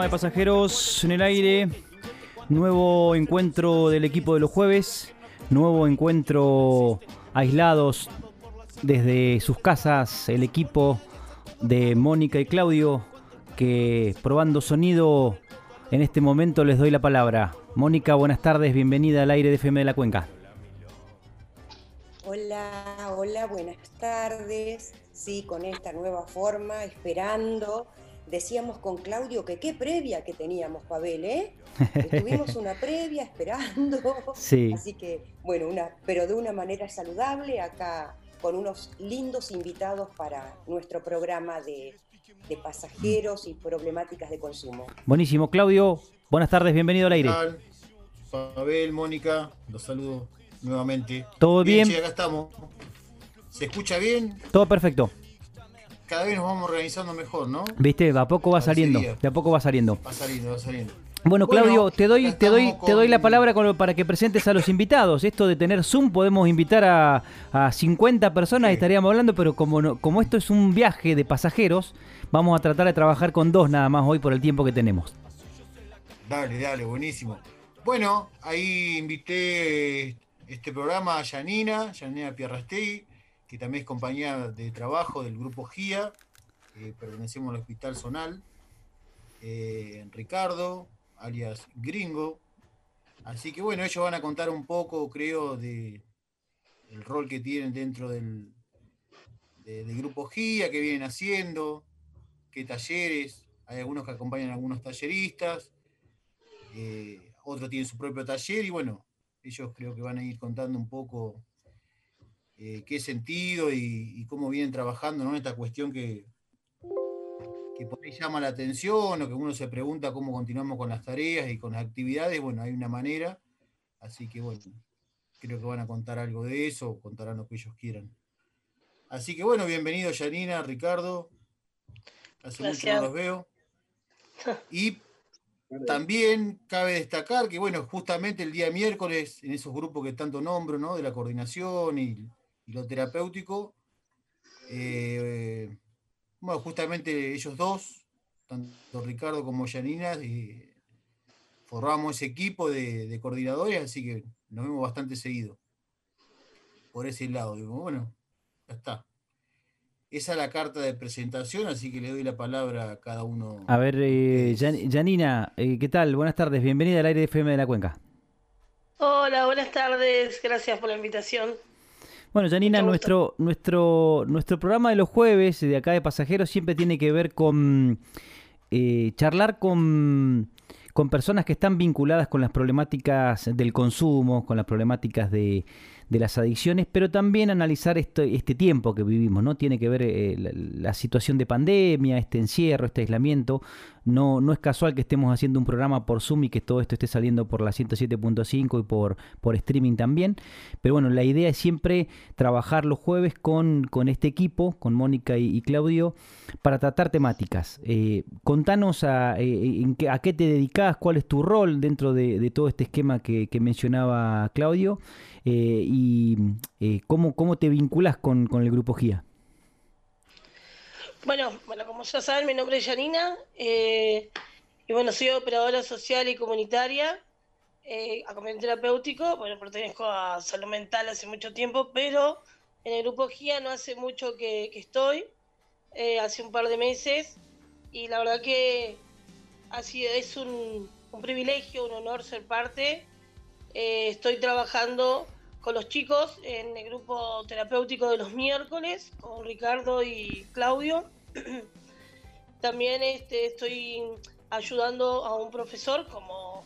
de pasajeros en el aire, nuevo encuentro del equipo de los jueves, nuevo encuentro aislados desde sus casas, el equipo de Mónica y Claudio, que probando sonido en este momento les doy la palabra. Mónica, buenas tardes, bienvenida al aire de FM de la Cuenca. Hola, hola, buenas tardes. Sí, con esta nueva forma, esperando. Decíamos con Claudio que qué previa que teníamos, Pavel, ¿eh? Tuvimos una previa esperando. Sí. Así que, bueno, una, pero de una manera saludable, acá con unos lindos invitados para nuestro programa de, de pasajeros y problemáticas de consumo. Buenísimo, Claudio, buenas tardes, bienvenido al ¿Qué aire. tal? Pavel, Mónica, los saludo nuevamente. ¿Todo bien? che, acá estamos. ¿Se escucha bien? Todo perfecto. Cada vez nos vamos organizando mejor, ¿no? Viste, de a poco va saliendo, de a poco va saliendo. Va saliendo, va saliendo. Bueno, Bueno, Claudio, te doy, te doy, te doy la palabra con- para que presentes a los invitados. Esto de tener Zoom, podemos invitar a, a 50 personas, Sí. estaríamos hablando, pero como, no- como esto es un viaje de pasajeros, vamos a tratar de trabajar con dos nada más hoy por el tiempo que tenemos. Dale, dale, buenísimo. Bueno, ahí invité este programa a Yanina, Yanina Pierrastegui, que también es compañera de trabajo del grupo GIA, pertenecemos al Hospital Zonal, eh, Ricardo, alias Gringo. Así que bueno, ellos van a contar un poco, creo, de rol que tienen dentro del, de- del grupo GIA, qué vienen haciendo, qué talleres, hay algunos que acompañan a algunos talleristas, eh, otros tienen su propio taller y bueno, ellos creo que van a ir contando un poco eh, qué sentido y, y cómo vienen trabajando ¿no? en esta cuestión que, que por ahí llama la atención o que uno se pregunta cómo continuamos con las tareas y con las actividades, bueno, hay una manera, así que bueno, creo que van a contar algo de eso o contarán lo que ellos quieran. Así que bueno, bienvenido Janina, Ricardo, hace mucho Gracias. no los veo. Y también cabe destacar que, bueno, justamente el día miércoles, en esos grupos que tanto nombro, ¿no? De la coordinación y, y lo terapéutico, eh, bueno, justamente ellos dos, tanto Ricardo como Janina, eh, formamos ese equipo de, de coordinadores, así que nos vemos bastante seguido. Por ese lado, digo, bueno, ya está. Esa es la carta de presentación, así que le doy la palabra a cada uno. A ver, eh, Janina, eh, ¿qué tal? Buenas tardes, bienvenida al aire de FM de la Cuenca. Hola, buenas tardes. Gracias por la invitación. Bueno, Janina, nuestro, nuestro, nuestro programa de los jueves de acá de pasajeros siempre tiene que ver con eh, charlar con, con personas que están vinculadas con las problemáticas del consumo, con las problemáticas de, de las adicciones, pero también analizar este tiempo que vivimos, ¿no? Tiene que ver eh, la, situación de pandemia, este encierro, este aislamiento. No, no es casual que estemos haciendo un programa por Zoom y que todo esto esté saliendo por la 107.5 y por, por streaming también. Pero bueno, la idea es siempre trabajar los jueves con, con este equipo, con Mónica y, Claudio, para tratar temáticas. Eh, contanos a, eh, en qué, a qué te dedicas, cuál es tu rol dentro de, todo este esquema que, que mencionaba Claudio eh, y eh, cómo, cómo te vinculas con, con el grupo GIA. Bueno, bueno, como ya saben, mi nombre es Janina. eh, y bueno, soy operadora social y comunitaria, acompañante terapéutico, bueno, pertenezco a salud mental hace mucho tiempo, pero en el grupo GIA no hace mucho que, estoy, eh, hace un par de meses, y la verdad que ha sido, es un, privilegio, un honor ser parte. Eh, estoy trabajando con los chicos en el grupo terapéutico de los miércoles, con Ricardo y Claudio. También este, estoy ayudando a un profesor como,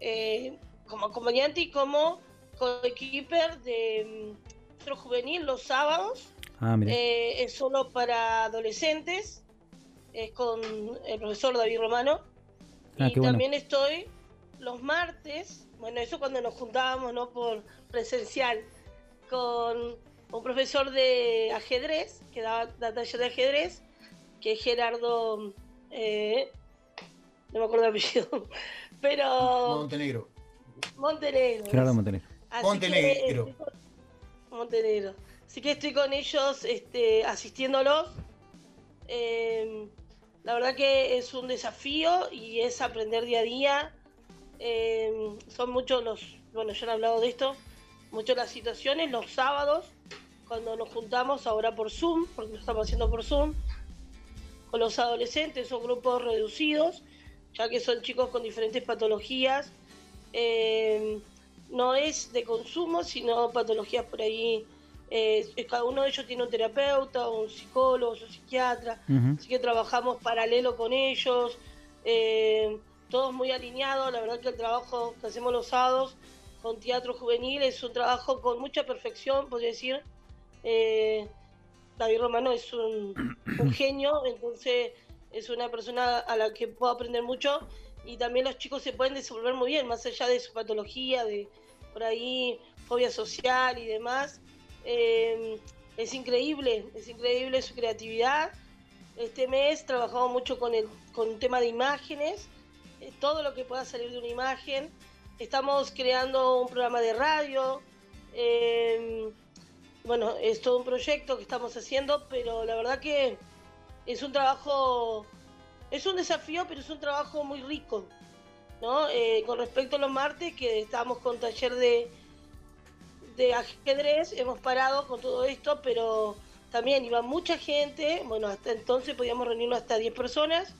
eh, como acompañante y como coequiper de nuestro mm, juvenil los sábados. Ah, eh, es solo para adolescentes, es con el profesor David Romano. Ah, y también estoy los martes, bueno, eso cuando nos juntábamos, ¿no? Por presencial, con un profesor de ajedrez, que da, taller de ajedrez, que es Gerardo, eh, no me acuerdo el apellido, pero... Montenegro. Montenegro. Gerardo Montenegro. Montenegro. Montenegro. Así que estoy con ellos este, asistiéndolos. Eh, la verdad que es un desafío y es aprender día a día. Eh, son muchos los, bueno, ya han hablado de esto, muchas las situaciones, los sábados, cuando nos juntamos ahora por Zoom, porque lo estamos haciendo por Zoom, con los adolescentes, son grupos reducidos, ya que son chicos con diferentes patologías. Eh, no es de consumo, sino patologías por ahí eh, cada uno de ellos tiene un terapeuta, un psicólogo, un psiquiatra, así que trabajamos paralelo con ellos, eh, todos muy alineados, la verdad que el trabajo que hacemos los sábados con teatro juvenil es un trabajo con mucha perfección, podría decir. Eh, David Romano es un, genio, entonces es una persona a la que puedo aprender mucho y también los chicos se pueden desenvolver muy bien, más allá de su patología, de por ahí fobia social y demás. Eh, es increíble, es increíble su creatividad. Este mes trabajamos mucho con el con tema de imágenes, todo lo que pueda salir de una imagen. Estamos creando un programa de radio. Eh, bueno, es todo un proyecto que estamos haciendo, pero la verdad que es un trabajo, es un desafío, pero es un trabajo muy rico. ¿no? con respecto a los martes, que estamos con taller de, de ajedrez hemos parado con todo esto, pero también iba mucha gente, bueno, hasta entonces podíamos reunirnos hasta 10 personas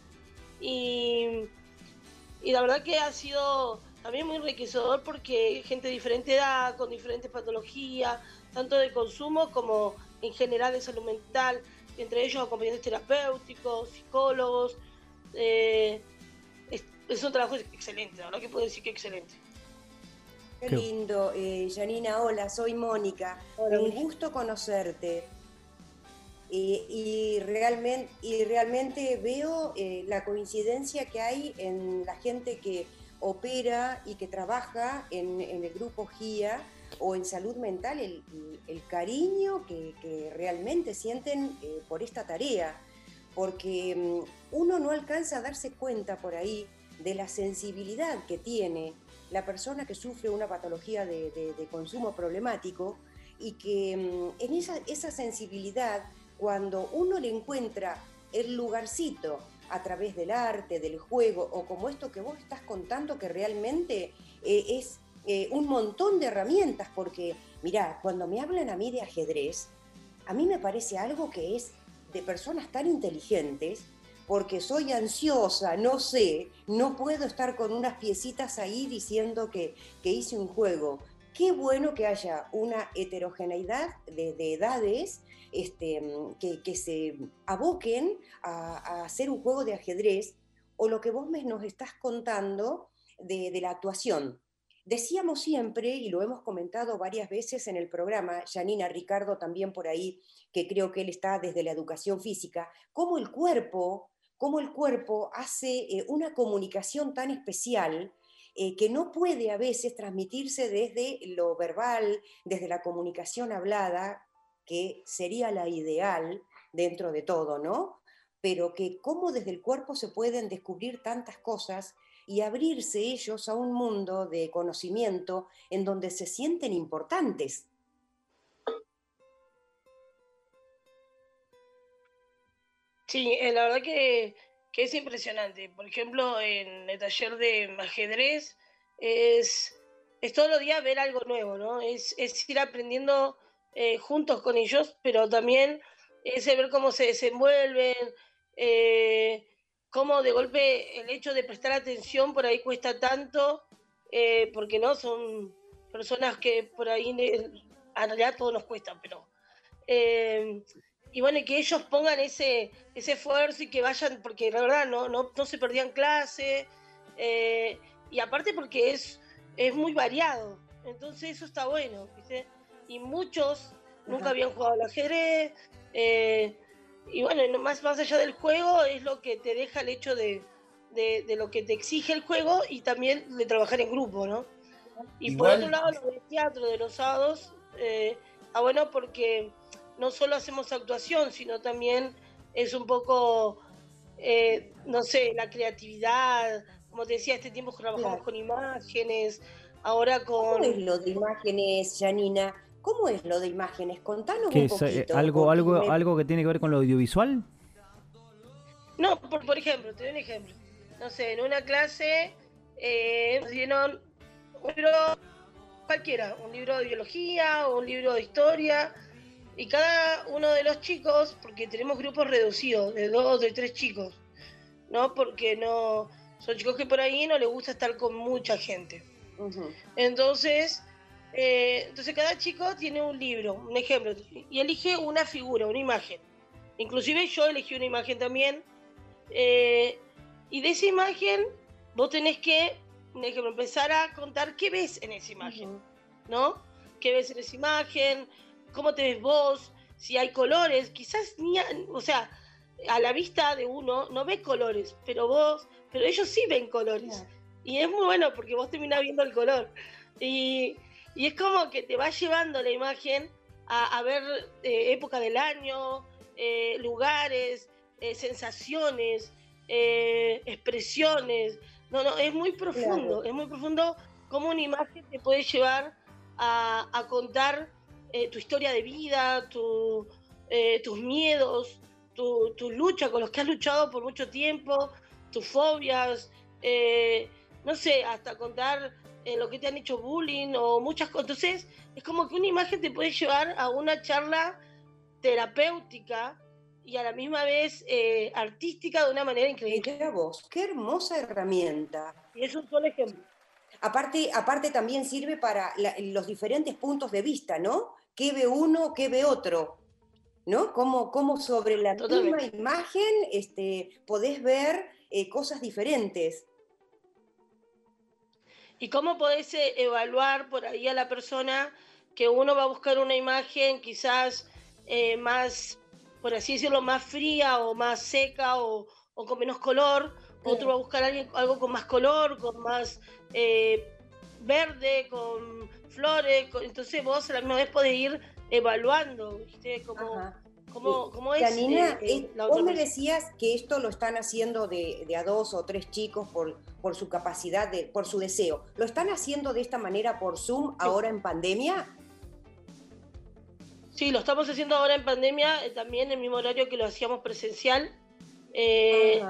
y, y la verdad que ha sido también muy enriquecedor porque gente de diferente edad, con diferentes patologías, tanto de consumo como en general de salud mental, entre ellos acompañantes terapéuticos, psicólogos. Eh, es, es, un trabajo excelente, la verdad que puedo decir que excelente. Qué lindo, eh, Janina, hola, soy Mónica. Un gusto conocerte. Y, realmente, y realmente veo eh, la coincidencia que hay en la gente que opera y que trabaja en, el grupo GIA o en salud mental, el, cariño que, realmente sienten eh, por esta tarea, porque mm, uno no alcanza a darse cuenta por ahí de la sensibilidad que tiene la persona que sufre una patología de, consumo problemático y que mm, en esa, esa sensibilidad, cuando uno le encuentra el lugarcito a través del arte, del juego, o como esto que vos estás contando, que realmente eh, es eh, un montón de herramientas, porque, mirá, cuando me hablan a mí de ajedrez, a mí me parece algo que es de personas tan inteligentes porque soy ansiosa, no sé, no puedo estar con unas piecitas ahí diciendo que, hice un juego. Qué bueno que haya una heterogeneidad de, edades este, que, se aboquen a, hacer un juego de ajedrez o lo que vos nos estás contando de, de la actuación. Decíamos siempre, y lo hemos comentado varias veces en el programa, Janina Ricardo también por ahí, que creo que él está desde la educación física, cómo el cuerpo cómo el cuerpo hace eh, una comunicación tan especial eh, que no puede a veces transmitirse desde lo verbal, desde la comunicación hablada, que sería la ideal dentro de todo, ¿no? Pero que cómo desde el cuerpo se pueden descubrir tantas cosas y abrirse ellos a un mundo de conocimiento en donde se sienten importantes. Sí, eh, la verdad que, que es impresionante. Por ejemplo, en el taller de ajedrez es, es todos los días ver algo nuevo, ¿no? Es, es ir aprendiendo eh, juntos con ellos, pero también es ver cómo se desenvuelven, eh, cómo de golpe el hecho de prestar atención por ahí cuesta tanto, eh, porque no son personas que por ahí en realidad todo nos cuesta, pero y bueno, que ellos pongan ese, ese esfuerzo y que vayan, porque la verdad no, no, no se perdían clase, y aparte porque es, es muy variado, entonces eso está bueno, ¿viste? Y muchos nunca habían jugado al ajedrez, eh, y bueno, más, más allá del juego es lo que te deja el hecho de, de, lo que te exige el juego y también de trabajar en grupo, ¿no? Y por otro lado, lo del teatro de los sábados, eh, ah, bueno, porque no solo hacemos actuación, sino también es un poco, eh, no sé, la creatividad. Como te decía, este tiempo trabajamos con imágenes, ahora con... ¿Cómo es lo de imágenes, Janina? ¿Cómo es lo de imágenes? Contanos un eh, poquito. ¿Algo, algo, ¿Algo que tiene que ver con lo audiovisual? No, por, ejemplo, te doy un ejemplo. No sé, en una clase eh, nos dieron un libro cualquiera, un libro de biología o un libro de historia, y cada uno de los chicos, porque tenemos grupos reducidos, de dos, de tres chicos, ¿no? Porque no son chicos que por ahí no les gusta estar con mucha gente. Entonces, eh, entonces cada chico tiene un libro, un ejemplo, y elige una figura, una imagen. Inclusive yo elegí una imagen también. Eh, y de esa imagen vos tenés que, un ejemplo, empezar a contar qué ves en esa imagen, ¿no? ¿Qué ves en esa imagen? cómo te ves vos, si hay colores, quizás ni, o sea, a la vista de uno no ve colores, pero vos, pero ellos sí ven colores. Y es muy bueno porque vos terminás viendo el color. Y, y es como que te va llevando la imagen a, ver eh, época del año, eh, lugares, eh, sensaciones, expresiones. No, no, es muy profundo, es muy profundo cómo una imagen te puede llevar a, a contar eh, tu historia de vida, eh, tus miedos, tu, lucha con los que has luchado por mucho tiempo, tus fobias, eh, no sé, hasta contar lo que te han hecho bullying o muchas cosas. Entonces, es como que una imagen te puede llevar a una charla terapéutica y a la misma vez artística de una manera increíble. Mira vos, qué hermosa herramienta. Y es un solo ejemplo. Aparte, aparte también sirve para los diferentes puntos de vista, ¿no? qué ve uno, qué ve otro, ¿no? Cómo, cómo sobre la misma imagen este, podés ver eh, cosas diferentes. ¿Y cómo podés eh, evaluar por ahí a la persona que uno va a buscar una imagen quizás eh, más, por así decirlo, más fría o más seca o, con menos color? Otro va a buscar algo con más color, con más verde, con flores, entonces vos a la misma vez podés ir evaluando, ¿viste? Como, es. Janina, eh, vos me decías que esto lo están haciendo de, a dos o tres chicos por, por su capacidad, de, por su deseo. ¿Lo están haciendo de esta manera por Zoom ahora en pandemia? Sí, lo estamos haciendo ahora en pandemia, eh, también en el mismo horario que lo hacíamos presencial. Eh,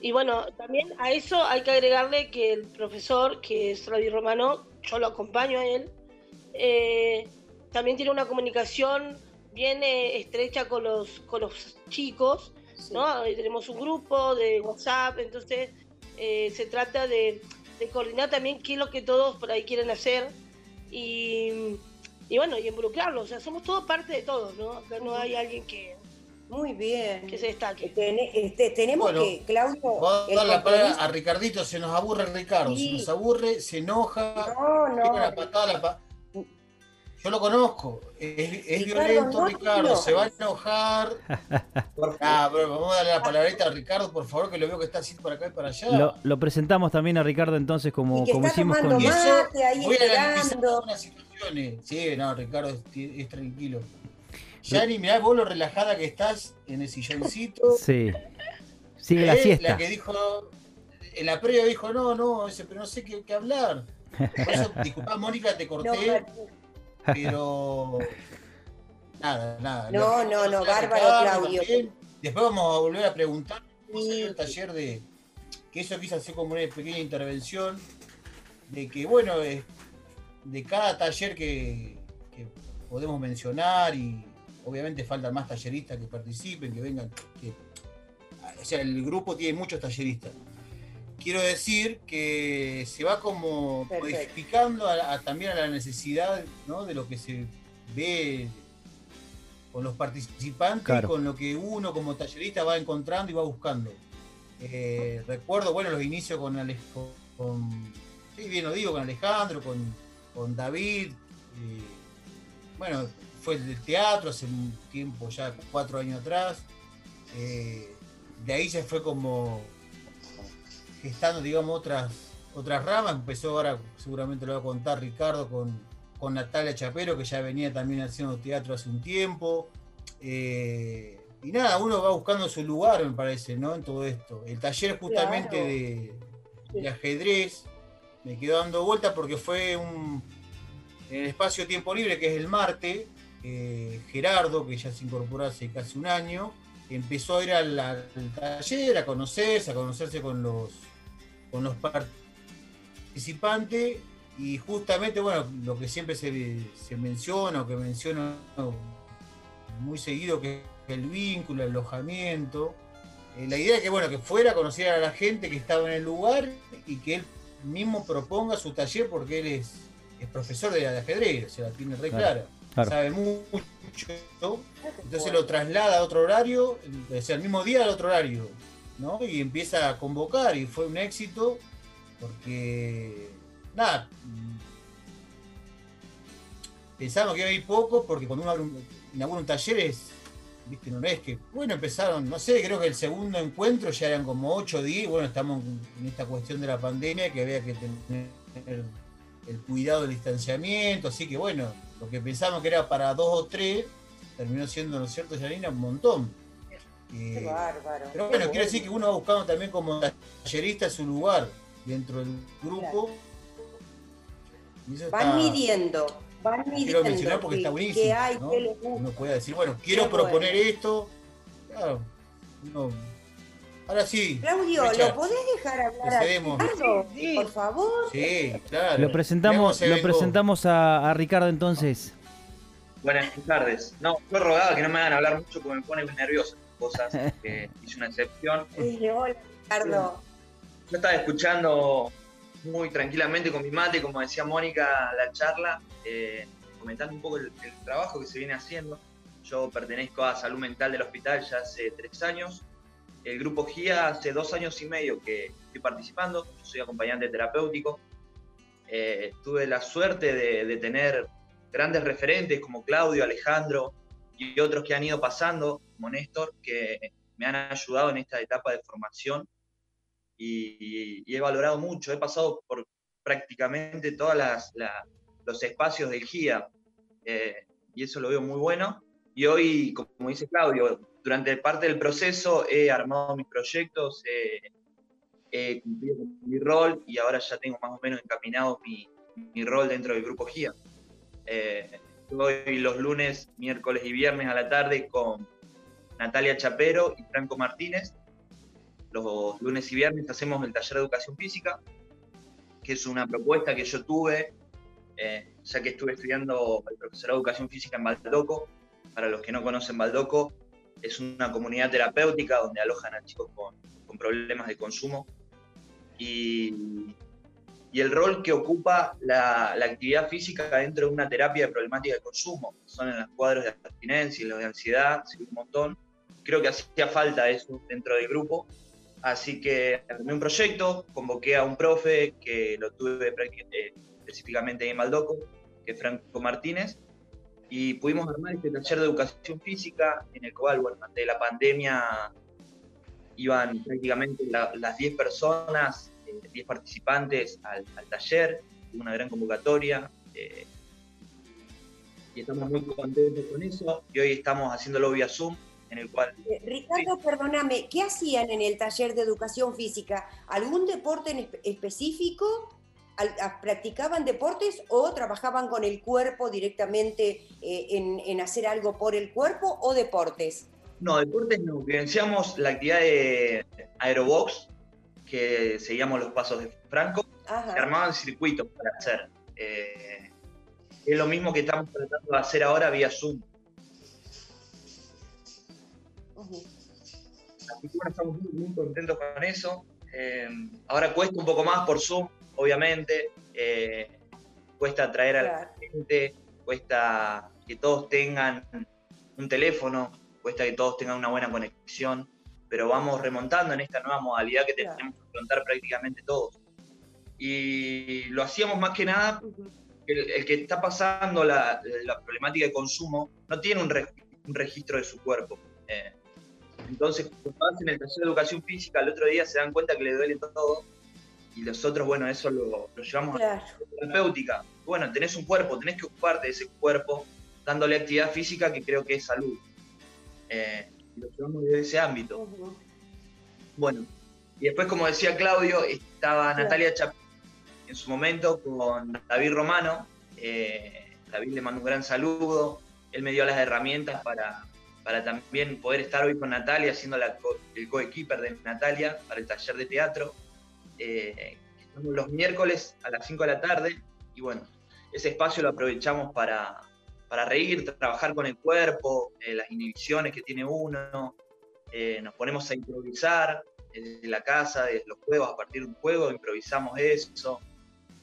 y bueno, también a eso hay que agregarle que el profesor, que es Radio Romano, yo lo acompaño a él, eh, también tiene una comunicación bien eh, estrecha con los, con los chicos, ¿no? Tenemos un grupo de WhatsApp, entonces eh, se trata de, coordinar también qué es lo que todos por ahí quieren hacer y, y bueno, y involucrarlos, o sea, somos todos parte de todos, ¿no? Acá no hay alguien que, muy bien. Que se destaque. este, tenemos que, Claudio. Vamos a dar la palabra a Ricardito, se nos aburre Ricardo, se nos aburre, se enoja. No, no. La patada, la Yo lo conozco, es, violento Ricardo, se va a enojar. ah, pero vamos a darle la palabrita a Ricardo, por favor, que lo veo que está así por acá y para allá. Lo, presentamos también a Ricardo entonces como, como hicimos con... Mate ahí Voy esperando. a situaciones. Sí, no, Ricardo es tranquilo. Yani, mirá vos lo relajada que estás en el silloncito. Sí. Sigue la siesta. La que dijo, en la previa dijo, no, no, ese, pero no sé qué, hablar. Por eso, disculpa, Mónica, te corté, pero nada, nada. No, no, no, bárbaro, Claudio. Después vamos a volver a preguntar el taller de que eso quise hacer como una pequeña intervención de que bueno de cada taller que, que podemos mencionar y obviamente faltan más talleristas que participen, que vengan, que, o sea, el grupo tiene muchos talleristas. Quiero decir que se va como Perfecto. modificando a- a- también a la necesidad ¿no? de lo que se ve con los participantes Claro. y con lo que uno como tallerista va encontrando y va buscando. Eh, recuerdo, bueno, los inicios con, con, con- sí, bien lo digo, con Alejandro, con, con David. eh, bueno, fue el del teatro hace un tiempo, ya cuatro años atrás. Eh, de ahí se fue como gestando, digamos, otras, otras ramas. Empezó ahora, seguramente lo va a contar Ricardo, con, con Natalia Chapero, que ya venía también haciendo teatro hace un tiempo. Eh, y nada, uno va buscando su lugar, me parece, ¿no? En todo esto. El taller justamente Claro. de, de ajedrez me quedó dando vuelta porque fue un en el espacio tiempo libre, que es el Marte, eh, Gerardo, que ya se incorporó hace casi un año, empezó a ir al, al taller, a conocerse, a conocerse con los, con los participantes, y justamente, bueno, lo que siempre se, se menciona, o que menciono muy seguido, que es el vínculo, el alojamiento. Eh, la idea es que, bueno, que fuera, conociera a la gente que estaba en el lugar y que él mismo proponga su taller porque él es, es profesor de, de ajedrez, o sea, la tiene re Claro, clara, claro. sabe mucho, entonces lo traslada a otro horario, o sea, el mismo día al otro horario, ¿no? Y empieza a convocar y fue un éxito porque, nada, pensábamos que iba a ir poco porque cuando uno abre un- inaugura un taller es, viste, no es que, bueno, empezaron, no sé, creo que el segundo encuentro ya eran como 8 o 10, bueno, estamos en esta cuestión de la pandemia que había que tener el cuidado del distanciamiento, así que bueno, lo que pensamos que era para dos o tres, terminó siendo, ¿no es cierto, Janina? Un montón. Qué Eh, bárbaro. pero qué bueno, quiero decir que uno va buscando también como tallerista su lugar dentro del grupo. Van está- midiendo, van midiendo. quiero mencionar porque está buenísimo. hay, ¿no? qué les gusta. Uno puede decir, bueno, quiero Qué bueno. proponer esto. Claro, ahora sí. Claudio. ¿lo podés dejar hablar a. Ricardo, Sí, sí. por favor? Sí, claro. Lo presentamos, lo presentamos a, a Ricardo entonces. Buenas tardes. No, yo rogaba que no me hagan hablar mucho porque me pone muy nervioso cosas, que hice una excepción. Hola, Ricardo. Yo estaba escuchando muy tranquilamente con mi mate, como decía Mónica, la charla, eh, comentando un poco el, el trabajo que se viene haciendo. Yo pertenezco a Salud Mental del Hospital ya hace tres años. El grupo GIA hace dos años y medio que estoy participando. Yo soy acompañante terapéutico. Eh, tuve la suerte de, de tener grandes referentes como Claudio, Alejandro y otros que han ido pasando, como Néstor, que me han ayudado en esta etapa de formación y, y he valorado mucho. He pasado por prácticamente todos los espacios del GIA eh, y eso lo veo muy bueno. Y hoy, como dice Claudio, durante parte del proceso he armado mis proyectos, eh, he cumplido mi rol y ahora ya tengo más o menos encaminado mi, mi rol dentro del grupo GIA. Eh, estoy los lunes, miércoles y viernes a la tarde con Natalia Chapero y Franco Martínez. Los lunes y viernes hacemos el taller de educación física, que es una propuesta que yo tuve, eh, ya que estuve estudiando el profesorado de educación física en Baldoco. Para los que no conocen Baldoco, es una comunidad terapéutica donde alojan a chicos con, con problemas de consumo. Y, y el rol que ocupa la, la, actividad física dentro de una terapia de problemática de consumo. Son en los cuadros de abstinencia y los de ansiedad, un montón. Creo que hacía falta eso dentro del grupo. Así que armé un proyecto, convoqué a un profe que lo tuve eh, específicamente en Maldoco, que es Franco Martínez, y pudimos armar este taller de educación física en el cual, bueno, ante la pandemia iban prácticamente la, las 10 personas 10 participantes al, al, taller, una gran convocatoria. Eh, y estamos muy contentos con eso. Y hoy estamos haciéndolo vía Zoom, en el cual. Eh, Ricardo, sí. perdóname, ¿qué hacían en el taller de educación física? ¿Algún deporte en espe específico? ¿Practicaban deportes o trabajaban con el cuerpo directamente eh, en, en hacer algo por el cuerpo o deportes? No, deportes no. Vivenciamos la actividad de, aerobox, que seguíamos los pasos de Franco, Ajá. se armaban circuitos para hacer. Eh, es lo mismo que estamos tratando de hacer ahora vía Zoom. Ujú. Así que bueno, estamos muy, muy contentos con eso. Eh, ahora cuesta un poco más por Zoom, obviamente. Eh, cuesta atraer a la gente, cuesta que todos tengan un teléfono, cuesta que todos tengan una buena conexión, pero vamos remontando en esta nueva modalidad que Claro. tenemos que afrontar prácticamente todos. Y lo hacíamos más que nada el, el que está pasando la, la problemática de consumo no tiene un, re- un registro de su cuerpo. Eh, entonces, cuando hacen el taller de educación física, el otro día se dan cuenta que le duele todo y nosotros, bueno, eso lo, lo llevamos Claro. a la terapéutica. Bueno, tenés un cuerpo, tenés que ocuparte de ese cuerpo dándole actividad física que creo que es salud. Eh, lo llevamos desde ese ámbito. Bueno, y después, como decía Claudio, estaba. Natalia Chapín en su momento con David Romano. Eh, David le mando un gran saludo. Él me dio las herramientas para, para también poder estar hoy con Natalia, siendo la co- el co-keeper de Natalia para el taller de teatro. Eh, estamos los miércoles a las 5 de la tarde. Y bueno, ese espacio lo aprovechamos para, para reír, trabajar con el cuerpo, eh, las inhibiciones que tiene uno. Eh, nos ponemos a improvisar desde la casa, desde los juegos, a partir de un juego improvisamos eso.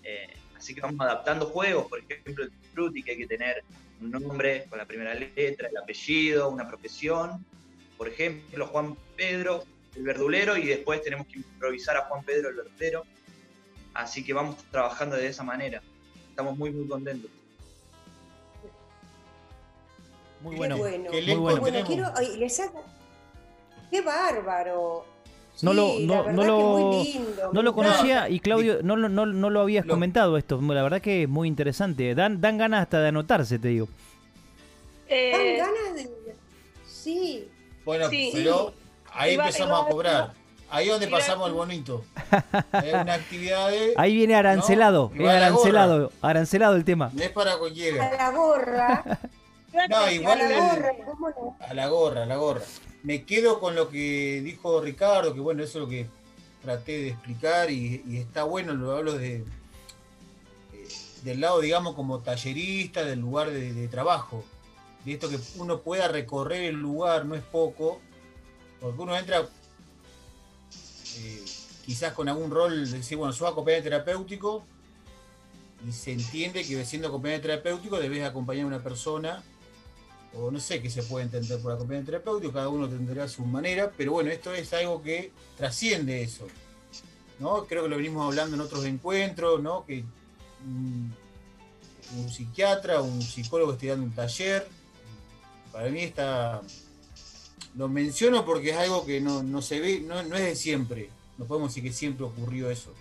Eh, así que vamos adaptando juegos, por ejemplo, el Fruity, que hay que tener un nombre con la primera letra, el apellido, una profesión. Por ejemplo, Juan Pedro, el verdulero, y después tenemos que improvisar a Juan Pedro, el verdulero. Así que vamos trabajando de esa manera. Estamos muy, muy contentos. Muy Qué bueno. Qué bueno. bueno, tenemos. quiero, ay, les hago- Qué bárbaro. No Sí, lo- la no- lo- muy lindo, No lo conocía y Claudio, no, lo- no, no lo habías Lo- comentado esto. La verdad que es muy interesante. Dan, dan ganas hasta de anotarse, te digo. Eh, Dan ganas de. Sí. Bueno, Sí. pero ahí Iba- empezamos iba- a cobrar. Ahí es donde iba- pasamos el bonito. Es una actividad de. Ahí viene arancelado. No, la arancelado. Arancelado el tema. No es para A cualquiera. la gorra. No, igual a la gorra. A la gorra, a la gorra. Me quedo con lo que dijo Ricardo, que bueno, eso es lo que traté de explicar y, y está bueno, lo hablo de, eh, del lado, digamos, como tallerista, del lugar de, de trabajo. De esto que uno pueda recorrer el lugar, no es poco, porque uno entra eh, quizás con algún rol de decir, bueno, soy acompañante terapéutico y se entiende que siendo acompañante terapéutico debes acompañar a una persona o no sé qué se puede entender por acompañante terapéutico, cada uno tendrá su manera, pero bueno, esto es algo que trasciende eso. ¿no? Creo que lo venimos hablando en otros encuentros, ¿no? que un, un psiquiatra, un psicólogo esté dando un taller. Para mí está. Lo menciono porque es algo que no, no se ve, no, no es de siempre. No podemos decir que siempre ocurrió eso.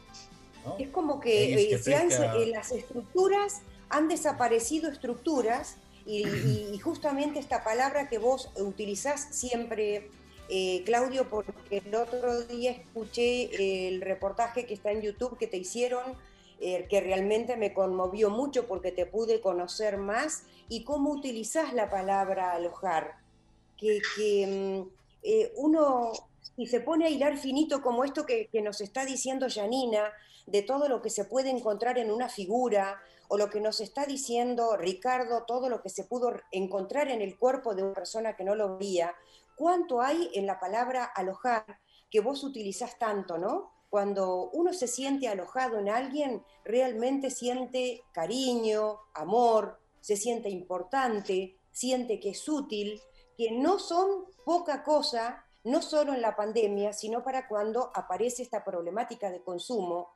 ¿no? Es como que eh, se han- eh, las estructuras han desaparecido estructuras y, justamente esta palabra que vos utilizás siempre, eh, Claudio, porque el otro día escuché el reportaje que está en YouTube que te hicieron, eh, que realmente me conmovió mucho porque te pude conocer más y cómo utilizás la palabra alojar. Que, mm, eh, uno, si se pone a hilar finito como esto que nos está diciendo Janina, de todo lo que se puede encontrar en una figura, o lo que nos está diciendo Ricardo, todo lo que se pudo encontrar en el cuerpo de una persona que no lo veía, cuánto hay en la palabra alojar que vos utilizás tanto, ¿no? Cuando uno se siente alojado en alguien, realmente siente cariño, amor, se siente importante, siente que es útil, que no son poca cosa, no solo en la pandemia, sino para cuando aparece esta problemática de consumo,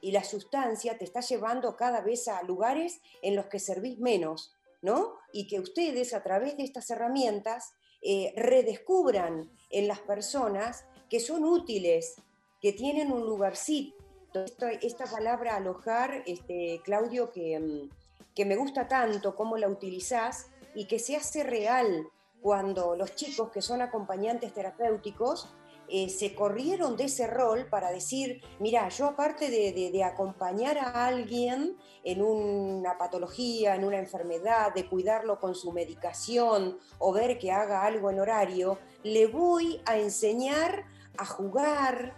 y la sustancia te está llevando cada vez a lugares en los que servís menos, ¿no? Y que ustedes a través de estas herramientas eh, redescubran en las personas que son útiles, que tienen un lugarcito. Esta, esta palabra alojar, este, Claudio, que, mm, que me gusta tanto cómo la utilizás y que se hace real cuando los chicos que son acompañantes terapéuticos eh, se corrieron de ese rol para decir, mira, yo aparte de, acompañar a alguien en una patología, en una enfermedad, de cuidarlo con su medicación o ver que haga algo en horario, le voy a enseñar a jugar,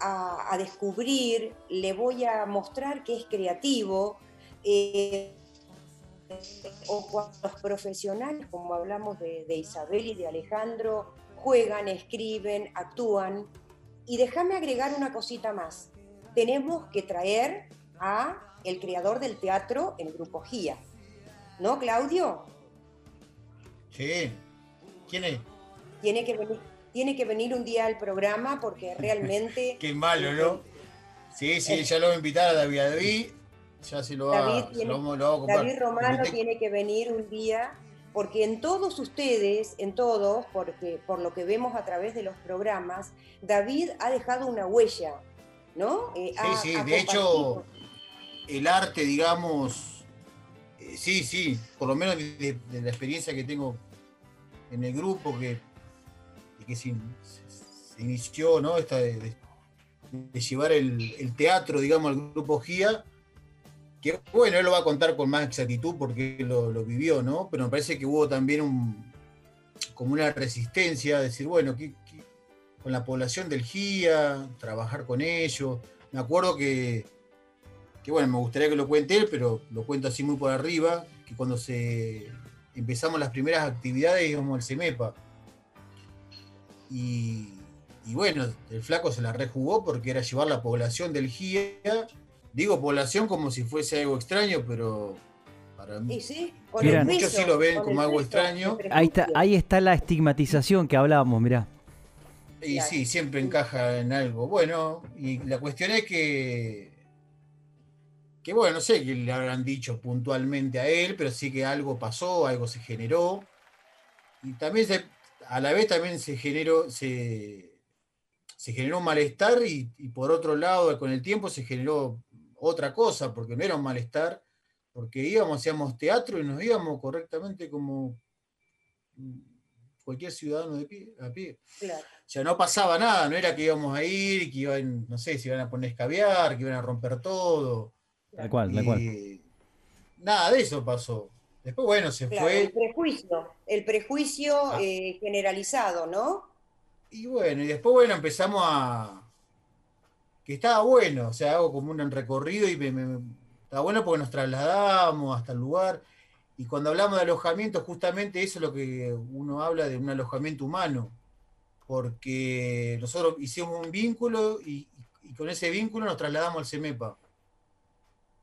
a, descubrir, le voy a mostrar que es creativo. Eh, o cuando los profesionales, como hablamos de Isabel y de Alejandro, juegan, escriben, actúan. Y déjame agregar una cosita más. Tenemos que traer a el creador del teatro en el grupo GIA. ¿No, Claudio? Sí. ¿Quién es? Tiene que venir, tiene que venir un día al programa porque realmente... Qué malo, ¿no? Sí, sí, ya lo voy a invitar a David. David ya se lo va, David, David Romano tiene que venir un día porque en todos ustedes, en todos, porque por lo que vemos a través de los programas, David ha dejado una huella, ¿no? Eh, sí, sí, de hecho, el arte, digamos, eh, sí, sí, por lo menos de, la experiencia que tengo en el grupo, que, que se, inició, ¿no? Esta de, llevar el, el, teatro, digamos, al grupo GIA, que bueno, él lo va a contar con más exactitud porque lo, lo vivió, ¿no? Pero me parece que hubo también como una resistencia a decir, bueno, con la población del GIA, trabajar con ellos. Me acuerdo que, que, bueno, me gustaría que lo cuente él, pero lo cuento así muy por arriba, que cuando se empezamos las primeras actividades íbamos al CEMEPA. Y, y bueno, el flaco se la rejugó porque era llevar la población del GIA Digo población como si fuese algo extraño, pero para mí. Sí, muchos sí lo ven como algo extraño. Ahí está, ahí está la estigmatización que hablábamos, mirá. Y sí, siempre encaja en algo. Bueno, y la cuestión es que. Que bueno, no sé qué le habrán dicho puntualmente a él, pero sí que algo pasó, algo se generó. Y también se, a la vez también se generó, se, se generó un malestar y, y por otro lado, con el tiempo se generó otra cosa, porque no era un malestar, porque íbamos, hacíamos teatro y nos íbamos correctamente como cualquier ciudadano de pie, a pie. O sea, no pasaba nada, no era que íbamos a ir, que iban, no sé, si iban a poner escabiar, que iban a romper todo. Tal cual, tal cual. Nada de eso pasó. Después, bueno, se fue. El prejuicio, el prejuicio ah. eh, generalizado, ¿no? Y bueno, y después, bueno, empezamos a, que estaba bueno, o sea, hago como un recorrido y me, estaba bueno porque nos trasladamos hasta el lugar. Y cuando hablamos de alojamiento, justamente eso es lo que uno habla de un alojamiento humano, porque nosotros hicimos un vínculo y, con ese vínculo nos trasladamos al CEMEPA.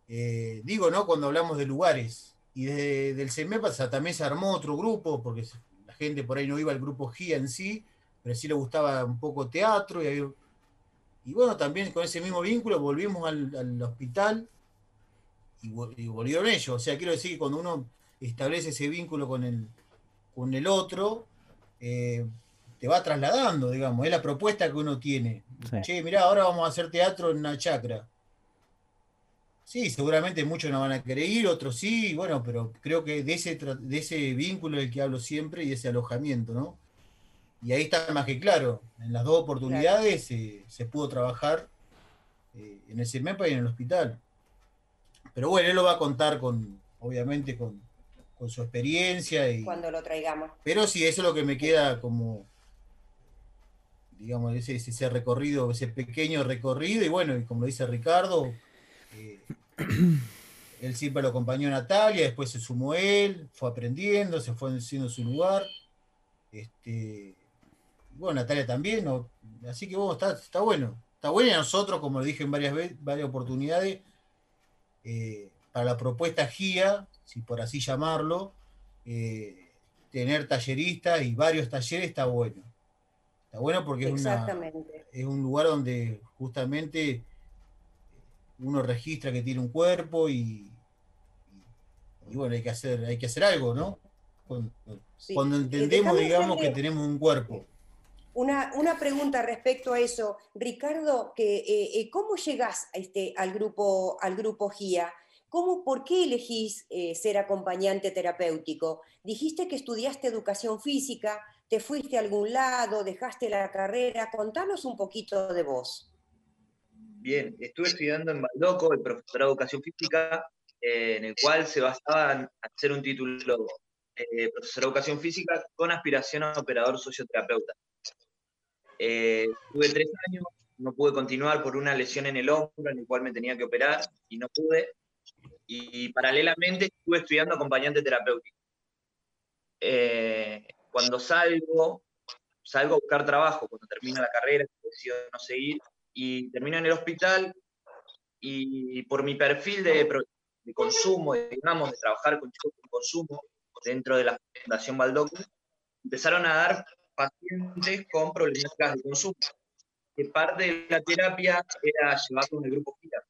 Eh, digo, ¿no? Cuando hablamos de lugares. Y desde del CEMEPA también se armó otro grupo, porque la gente por ahí no iba al grupo GIA en sí, pero sí le gustaba un poco teatro y había y bueno, también con ese mismo vínculo volvimos al, hospital y, volvieron ellos. O sea, quiero decir que cuando uno establece ese vínculo con el, con el otro, eh, te va trasladando, digamos, es la propuesta que uno tiene. Che, mirá, ahora vamos a hacer teatro en una chacra. Sí, seguramente muchos no van a querer ir, otros sí, bueno, pero creo que de ese, de ese vínculo del que hablo siempre y ese alojamiento, ¿no? Y ahí está más que claro, en las dos oportunidades se pudo trabajar eh, en el CIRMEPA y en el hospital. Pero bueno, él lo va a contar con, obviamente, con, su experiencia. Y, Cuando lo traigamos. Pero sí, eso es lo que me queda como, digamos, ese, ese recorrido, ese pequeño recorrido. Y bueno, y como dice Ricardo, eh, él siempre lo acompañó a Natalia, después se sumó él, fue aprendiendo, se fue haciendo su lugar. Este, bueno, Natalia también, así que bueno, está, está bueno. Está bueno y a nosotros, como lo dije en varias, varias oportunidades, eh, para la propuesta GIA, si por así llamarlo, eh, tener talleristas y varios talleres está bueno. Está bueno porque es, es un lugar donde justamente uno registra que tiene un cuerpo y, y, bueno, hay que hacer, hay que hacer algo, ¿no? Cuando, entendemos, digamos, que tenemos un cuerpo. Una, pregunta respecto a eso. Ricardo, que, eh, eh, ¿cómo llegás a este, al, grupo, al grupo GIA? ¿Cómo, ¿Por qué elegís eh, ser acompañante terapéutico? Dijiste que estudiaste educación física, ¿Te fuiste a algún lado? ¿Dejaste la carrera? Contanos un poquito de vos. Bien, estuve estudiando en Baldoco el profesorado de educación física, en el cual se basaba en hacer un título eh, profesor de educación física con aspiración a operador socioterapeuta. Eh, tuve tres años, no pude continuar por una lesión en el hombro en el cual me tenía que operar y no pude. Y, paralelamente estuve estudiando acompañante terapéutico. Eh, cuando salgo, salgo a buscar trabajo, cuando termino la carrera, decido no seguir, y termino en el hospital y por mi perfil de, de consumo, digamos, de trabajar con chicos con consumo dentro de la Fundación Baldoco, empezaron a dar pacientes con problemáticas de consumo. Que parte de la terapia era llevar con el grupo GIRA.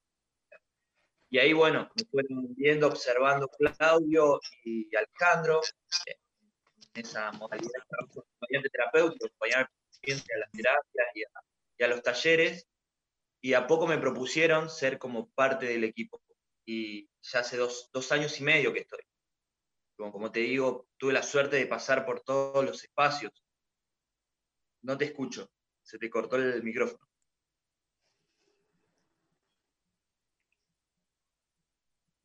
Y ahí, bueno, me fueron viendo, observando Claudio y Alejandro, en esa modalidad de acompañante terapéutico, acompañar paciente a las terapias y a, los talleres, y a poco me propusieron ser como parte del equipo. Y ya hace dos, dos años y medio que estoy. Como, como te digo, tuve la suerte de pasar por todos los espacios, no te escucho. Se te cortó el micrófono.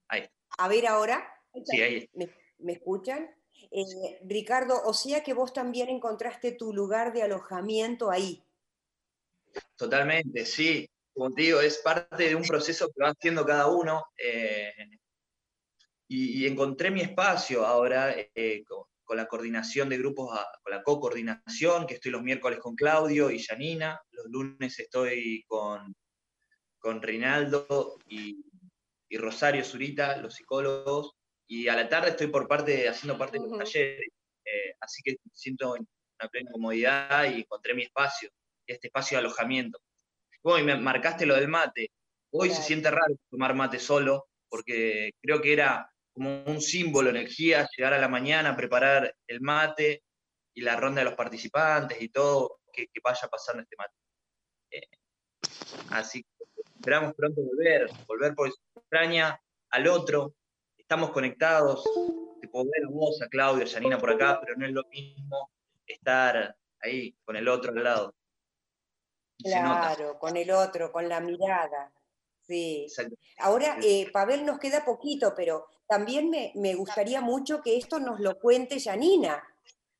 Ahí. A ver ahora. Sí, ahí. ¿Me, escuchan? Eh, Ricardo, o sea que vos también encontraste tu lugar de alojamiento ahí. Totalmente, sí. Como te digo, es parte de un proceso que va haciendo cada uno. Eh, y, encontré mi espacio ahora eh, con la coordinación de grupos, con la co-coordinación, que estoy los miércoles con Claudio y Janina, los lunes estoy con, con Rinaldo y, Rosario Zurita, los psicólogos, y a la tarde estoy por parte, haciendo parte de los talleres, eh, así que siento una plena comodidad y encontré mi espacio, este espacio de alojamiento. Bueno, y me marcaste lo del mate. Hoy se siente raro tomar mate solo, porque creo que era como un símbolo, energía, llegar a la mañana, preparar el mate y la ronda de los participantes y todo, que, vaya pasando este mate. Eh, así que esperamos pronto volver, volver se extraña al otro, estamos conectados, te puedo ver a vos, a Claudia, a Janina por acá, pero no es lo mismo estar ahí con el otro al lado. Claro, con el otro, con la mirada. Sí. Ahora, eh, Pavel, nos queda poquito, pero también me, gustaría mucho que esto nos lo cuente Janina,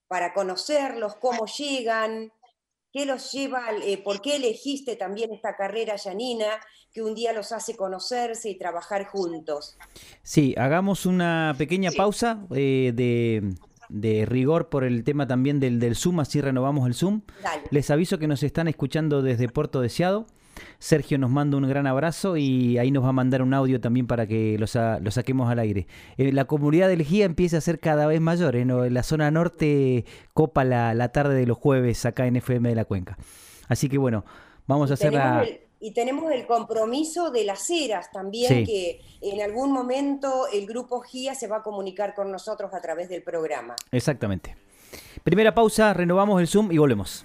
para conocerlos, cómo llegan, qué los lleva, eh, por qué elegiste también esta carrera, Janina, que un día los hace conocerse y trabajar juntos. Sí, hagamos una pequeña pausa eh, de, rigor por el tema también del, del Zoom, así renovamos el Zoom. Les aviso que nos están escuchando desde Puerto Deseado. Sergio nos manda un gran abrazo y ahí nos va a mandar un audio también para que lo, saquemos al aire. Eh, la comunidad del GIA empieza a ser cada vez mayor. ¿eh? La zona norte copa la, tarde de los jueves acá en FM de la Cuenca. Así que bueno, vamos a hacer la... y tenemos el compromiso de las eras también, que en algún momento el grupo GIA se va a comunicar con nosotros a través del programa. Exactamente. Primera pausa, renovamos el Zoom y volvemos.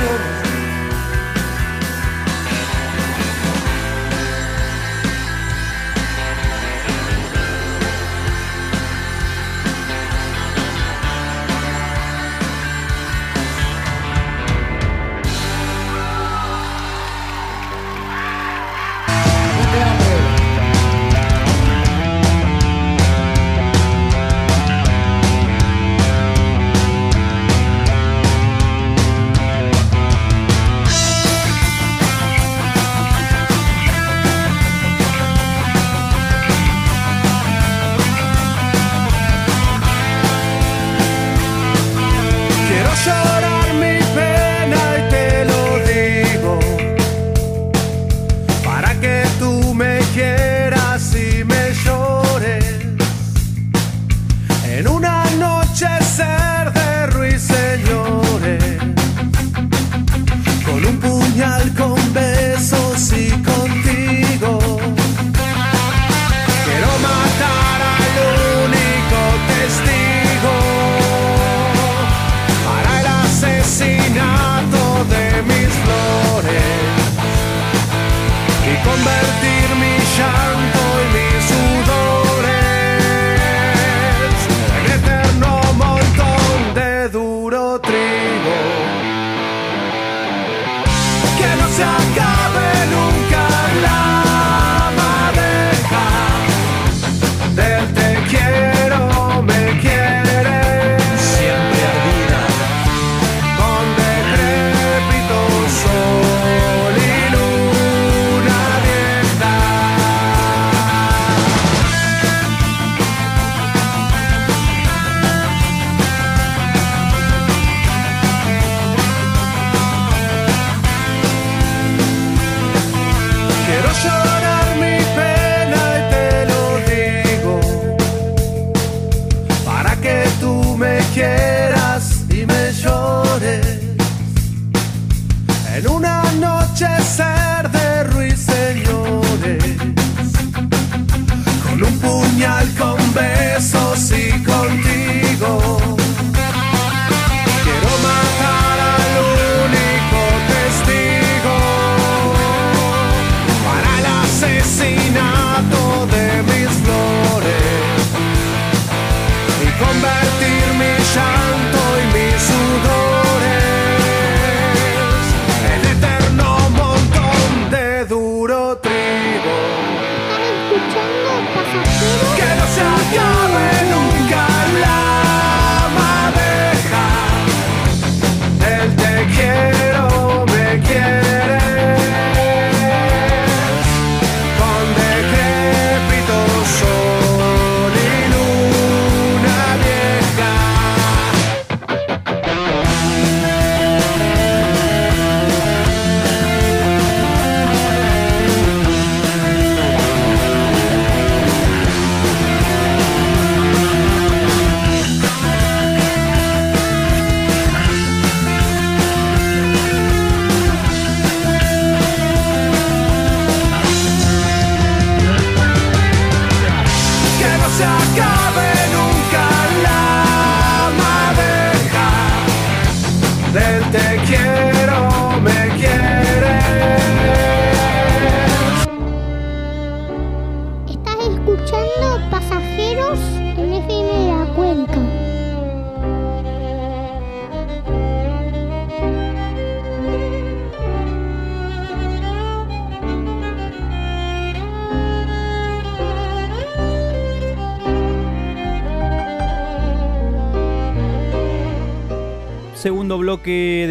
to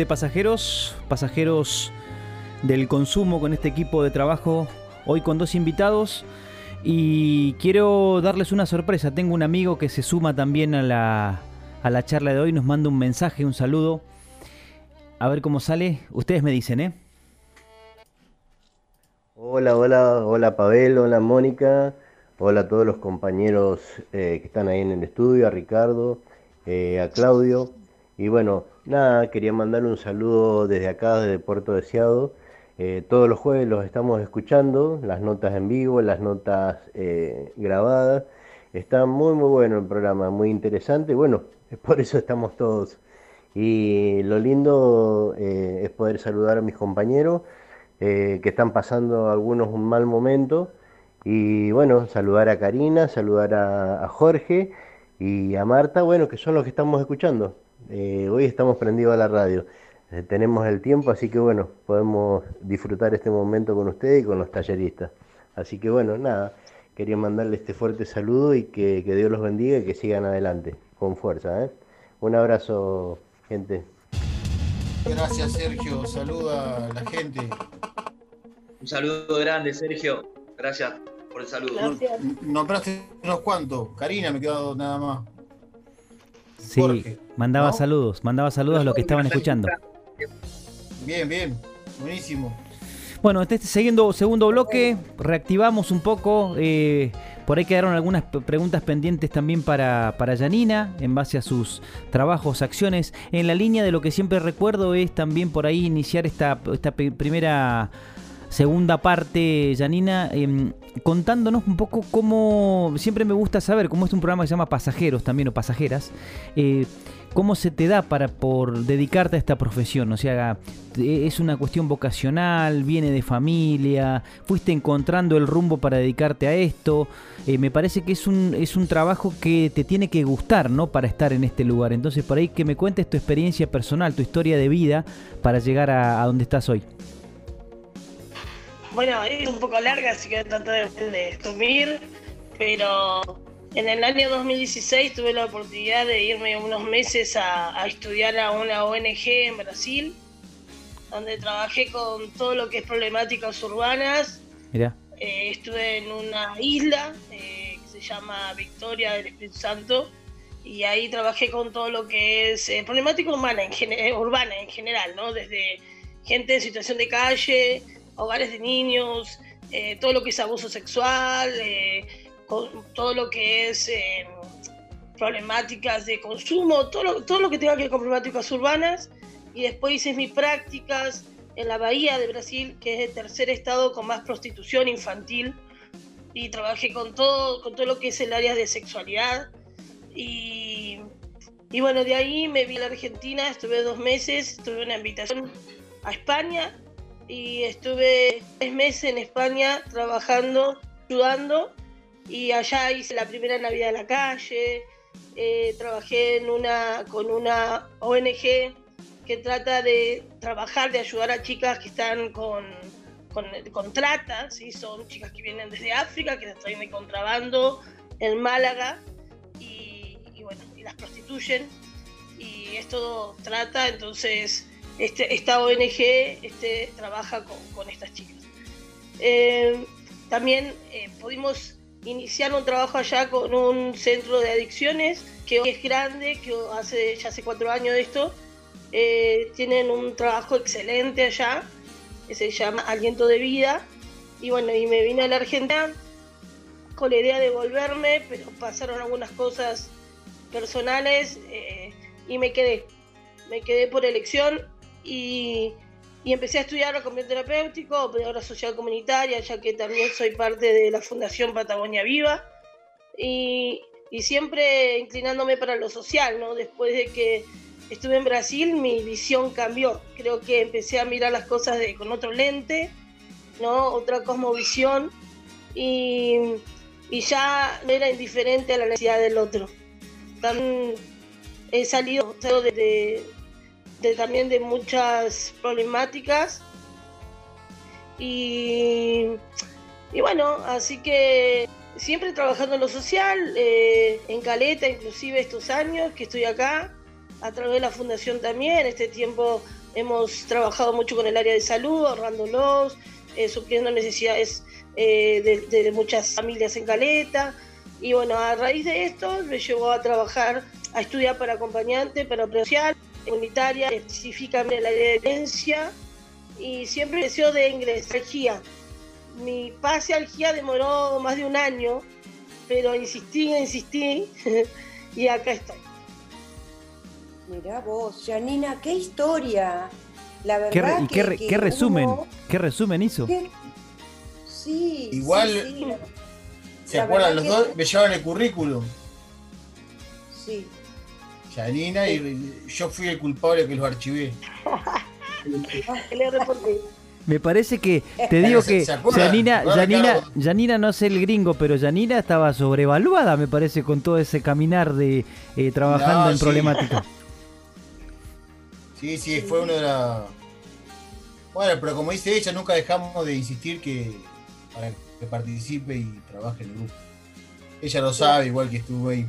pasajeros, pasajeros del consumo con este equipo de trabajo, hoy con dos invitados. Y quiero darles una sorpresa, tengo un amigo que se suma también a la, a la charla de hoy, nos manda un mensaje, un saludo. A ver cómo sale, ustedes me dicen, ¿eh? Hola, hola, hola Pavel, hola Mónica, hola a todos los compañeros eh, que están ahí en el estudio, a Ricardo, eh, a Claudio. Y bueno, nada, quería mandarle un saludo desde acá, desde Puerto Deseado. Eh, todos los jueves los estamos escuchando, las notas en vivo, las notas eh, grabadas. Está muy, muy bueno el programa, muy interesante. Bueno, por eso estamos todos. Y lo lindo eh, es poder saludar a mis compañeros que están pasando algunos un mal momento. Y bueno, saludar a Karina, saludar a, a Jorge y a Marta, bueno, que son los que estamos escuchando. Eh, hoy estamos prendidos a la radio. Eh, tenemos el tiempo, así que bueno, podemos disfrutar este momento con ustedes y con los talleristas. Así que bueno, nada, quería mandarle este fuerte saludo y que, que Dios los bendiga y que sigan adelante, con fuerza. ¿eh? Un abrazo, gente. Gracias, Sergio. Saluda a la gente. Un saludo grande, Sergio. Gracias por el saludo. Gracias. Nombraste unos cuantos. Karina, me quedado nada más. Sí, Jorge, mandaba ¿no? saludos, mandaba saludos a los que estaban escuchando. Bien, bien. Buenísimo. Bueno, este segundo, segundo bloque, reactivamos un poco. eh, por ahí quedaron algunas preguntas pendientes también para, para Janina, en base a sus trabajos, acciones. En la línea de lo que siempre recuerdo es también por ahí iniciar esta, esta primera, segunda parte, Janina, em, contándonos un poco cómo, siempre me gusta saber, cómo es un programa que se llama Pasajeros también o Pasajeras, eh, cómo se te da para por dedicarte a esta profesión, o sea, es una cuestión vocacional, viene de familia, fuiste encontrando el rumbo para dedicarte a esto, eh, me parece que es un, es un trabajo que te tiene que gustar, ¿no? Para estar en este lugar, entonces por ahí que me cuentes tu experiencia personal, tu historia de vida para llegar a donde estás hoy. Bueno, es un poco larga, así que tratar de, de resumir, pero en el año 2016 tuve la oportunidad de irme unos meses a, a estudiar a una ONG en Brasil, donde trabajé con todo lo que es problemáticas urbanas. Mirá, Eh, estuve en una isla eh, que se llama Victoria del Espíritu Santo y ahí trabajé con todo lo que es eh, problemática urbana en, urbana en general, ¿no? Desde gente en situación de calle, hogares de niños, eh, todo lo que es abuso sexual, eh, todo lo que es eh, problemáticas de consumo, todo lo, todo lo que tenga que ver con problemáticas urbanas. Y después hice mis prácticas en la Bahía de Brasil, que es el tercer estado con más prostitución infantil. Y trabajé con todo, con todo lo que es el área de sexualidad. Y, y bueno, de ahí me vi a la Argentina, estuve dos meses, tuve una invitación a España y estuve tres meses en España trabajando, ayudando y allá hice la primera Navidad en la calle, eh, trabajé en una, con una ONG que trata de trabajar, de ayudar a chicas que están con, con, con trata, ¿sí? son chicas que vienen desde África, que las traen de contrabando en Málaga y, y bueno, y las prostituyen y esto trata, entonces este, esta ONG este, trabaja con, estas chicas. Eh, también eh, pudimos iniciar un trabajo allá con un centro de adicciones que hoy es grande, que hace ya hace cuatro años de esto. Eh, tienen un trabajo excelente allá, que se llama Aliento de Vida. Y bueno, y me vine a la Argentina con la idea de volverme, pero pasaron algunas cosas personales y me quedé. Me quedé por elección y, y empecé a estudiar acompleo terapéutico, operadora social comunitaria, ya que también soy parte de la Fundación Patagonia Viva. Y, y siempre inclinándome para lo social, ¿no? Después de que estuve en Brasil, mi visión cambió. Creo que empecé a mirar las cosas de, con otro lente, ¿no? Otra cosmovisión. Y, y ya no era indiferente a la necesidad del otro. También he salido de, de, también de muchas problemáticas. Y, y bueno, así que siempre trabajando en lo social, eh, en Caleta, inclusive estos años que estoy acá. a través de la fundación también. Este tiempo hemos trabajado mucho con el área de salud, ahorrándolos, eh, supliendo necesidades eh, de, muchas familias en Caleta. Y bueno, a raíz de esto me llevó a trabajar, a estudiar para acompañante, para social, comunitaria, específicamente en la área de herencia y siempre deseo de inglés, GIA. Mi pase al GIA demoró más de un año, pero insistí, insistí y acá estoy. Mirá vos, Janina, qué historia. La verdad ¿Qué, qué, resumen? ¿Qué resumen hizo? Sí. Igual, ¿se acuerdan los dos? Me llevaban el currículum. Sí. Janina y yo fui el culpable que los archivé. Me parece que, te digo que Janina, Janina, no sé el gringo, pero Janina estaba sobrevaluada, me parece, con todo ese caminar de eh, trabajando en problemática. Sí, sí, fue una de las... Bueno, pero como dice ella, nunca dejamos de insistir que para que participe y trabaje en el grupo. Ella lo sabe, igual que estuvo ahí.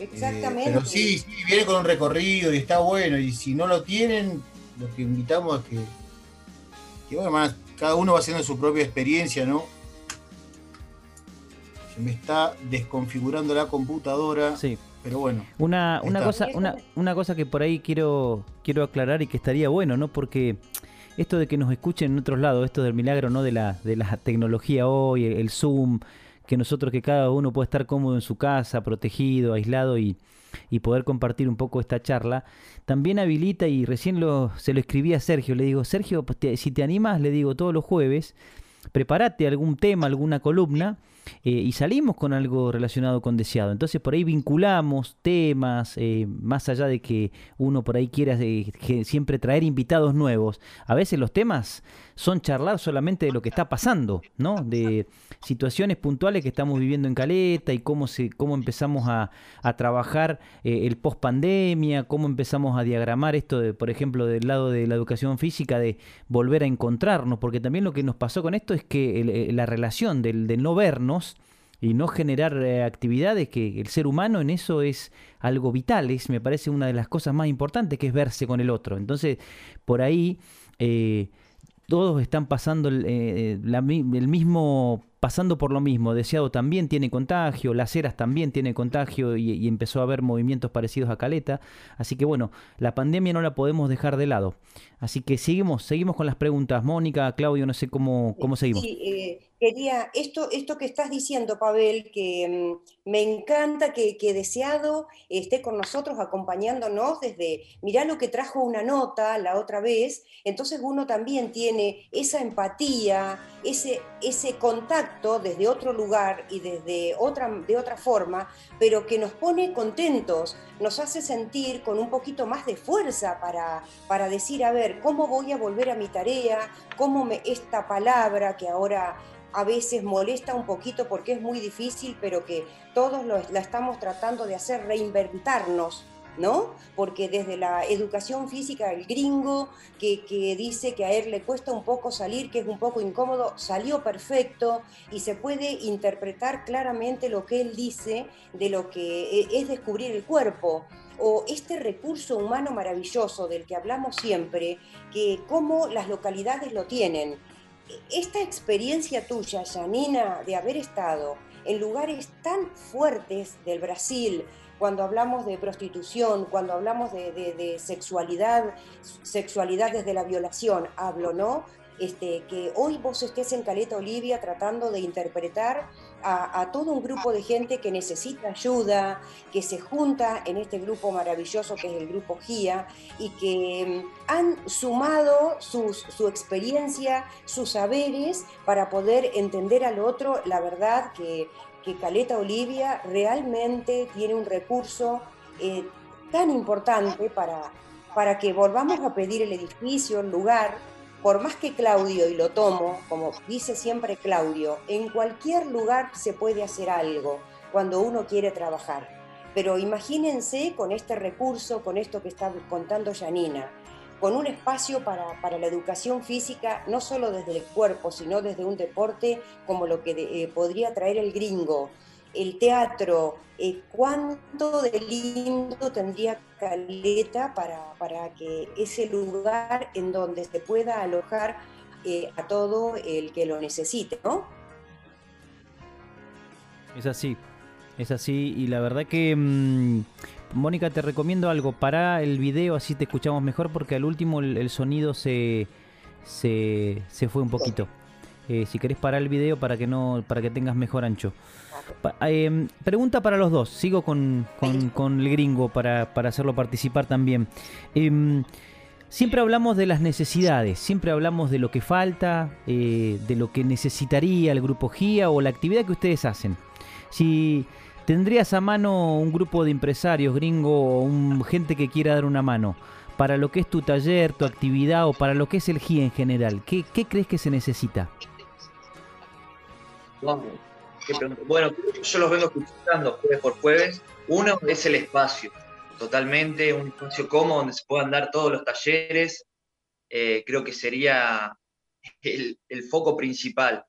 Exactamente. pero sí, sí, viene con un recorrido y está bueno. Y si no lo tienen, lo que invitamos es que, que bueno, cada uno va haciendo su propia experiencia, ¿no? Se me está desconfigurando la computadora. Sí. Pero bueno. Una, una cosa, una, una cosa que por ahí quiero, quiero aclarar y que estaría bueno, ¿no? Porque esto de que nos escuchen en otros lados, esto del milagro, ¿no? De la, de la tecnología hoy, el Zoom, que nosotros, que cada uno puede estar cómodo en su casa, protegido, aislado y, y poder compartir un poco esta charla, también habilita, y recién lo, se lo escribí a Sergio, le digo, Sergio, pues si te animas, le digo todos los jueves, prepárate algún tema, alguna columna, eh, y salimos con algo relacionado con deseado. Entonces por ahí vinculamos temas, eh, más allá de que uno por ahí quiera eh, siempre traer invitados nuevos. A veces los temas son charlar solamente de lo que está pasando, ¿no? De situaciones puntuales que estamos viviendo en Caleta y cómo, se, cómo empezamos a, trabajar el post pandemia, cómo empezamos a diagramar esto, de, por ejemplo, del lado de la educación física, de volver a encontrarnos, porque también lo que nos pasó con esto es que la relación del, no vernos, y no generar eh, actividades, que el ser humano en eso es algo vital, es, me parece una de las cosas más importantes que es verse con el otro. Entonces, por ahí eh, todos están pasando el, eh, el mismo pasando por lo mismo. Deseado también tiene contagio, Las Heras también tiene contagio y, empezó a haber movimientos parecidos a Caleta. Así que bueno, la pandemia no la podemos dejar de lado. Así que seguimos, seguimos con las preguntas. Mónica, Claudio, no sé cómo, cómo seguimos. Sí, eh, quería, esto, esto que estás diciendo, Pavel, que mm, me encanta que, que, Deseado esté con nosotros acompañándonos desde, mirá lo que trajo una nota la otra vez, entonces uno también tiene esa empatía, ese, ese contacto desde otro lugar y desde otra, de otra forma, pero que nos pone contentos, nos hace sentir con un poquito más de fuerza para, para decir, a ver, ¿cómo voy a volver a mi tarea? ¿Cómo me, esta palabra que ahora a veces molesta un poquito porque es muy difícil, pero que todos la estamos tratando de hacer reinventarnos ¿no? Porque desde la educación física, el gringo que, dice que a él le cuesta un poco salir, que es un poco incómodo, salió perfecto y se puede interpretar claramente lo que él dice de lo que e, es descubrir el cuerpo o este recurso humano maravilloso del que hablamos siempre, que cómo las localidades lo tienen. Esta experiencia tuya, Janina, de haber estado en lugares tan fuertes del Brasil, cuando hablamos de prostitución, cuando hablamos de, sexualidad, sexualidad desde la violación, hablo, ¿no? Este, que hoy vos estés en Caleta Olivia tratando de interpretar a, todo un grupo de gente que necesita ayuda, que se junta en este grupo maravilloso que es el grupo GIA y que mm, han sumado su experiencia, sus saberes para poder entender al otro la verdad que que Caleta Olivia realmente tiene un recurso eh, tan importante para, para que volvamos a pedir el edificio, el lugar, por más que Claudio, y lo tomo, como dice siempre Claudio, en cualquier lugar se puede hacer algo cuando uno quiere trabajar. Pero imagínense con este recurso, con esto que está contando Janina, con un espacio para, la educación física, no solo desde el cuerpo, sino desde un deporte como lo que eh, podría traer el gringo. el teatro, eh, ¿cuánto de lindo tendría Caleta para, para, que ese lugar en donde se pueda alojar eh, a todo el que lo necesite, ¿no? Es así, es así y la verdad que... mmm, Mónica, te recomiendo algo. Para el video, así te escuchamos mejor, porque al último el, el sonido se, se, se, fue un poquito. Eh, si querés parar el video para que no para que tengas mejor ancho. Pa, eh, pregunta para los dos. Sigo con, con, con el gringo para, para, hacerlo participar también. Eh, siempre hablamos de las necesidades, siempre hablamos de lo que falta, eh, de lo que necesitaría el grupo GIA o la actividad que ustedes hacen. Si ¿Tendrías a mano un grupo de empresarios gringo o un, gente que quiera dar una mano para lo que es tu taller, tu actividad o para lo que es el GIA en general? ¿Qué, crees que se necesita? Bueno, yo los vengo escuchando jueves por jueves. Uno es el espacio, totalmente, un espacio cómodo donde se puedan dar todos los talleres. Eh, creo que sería el, foco principal.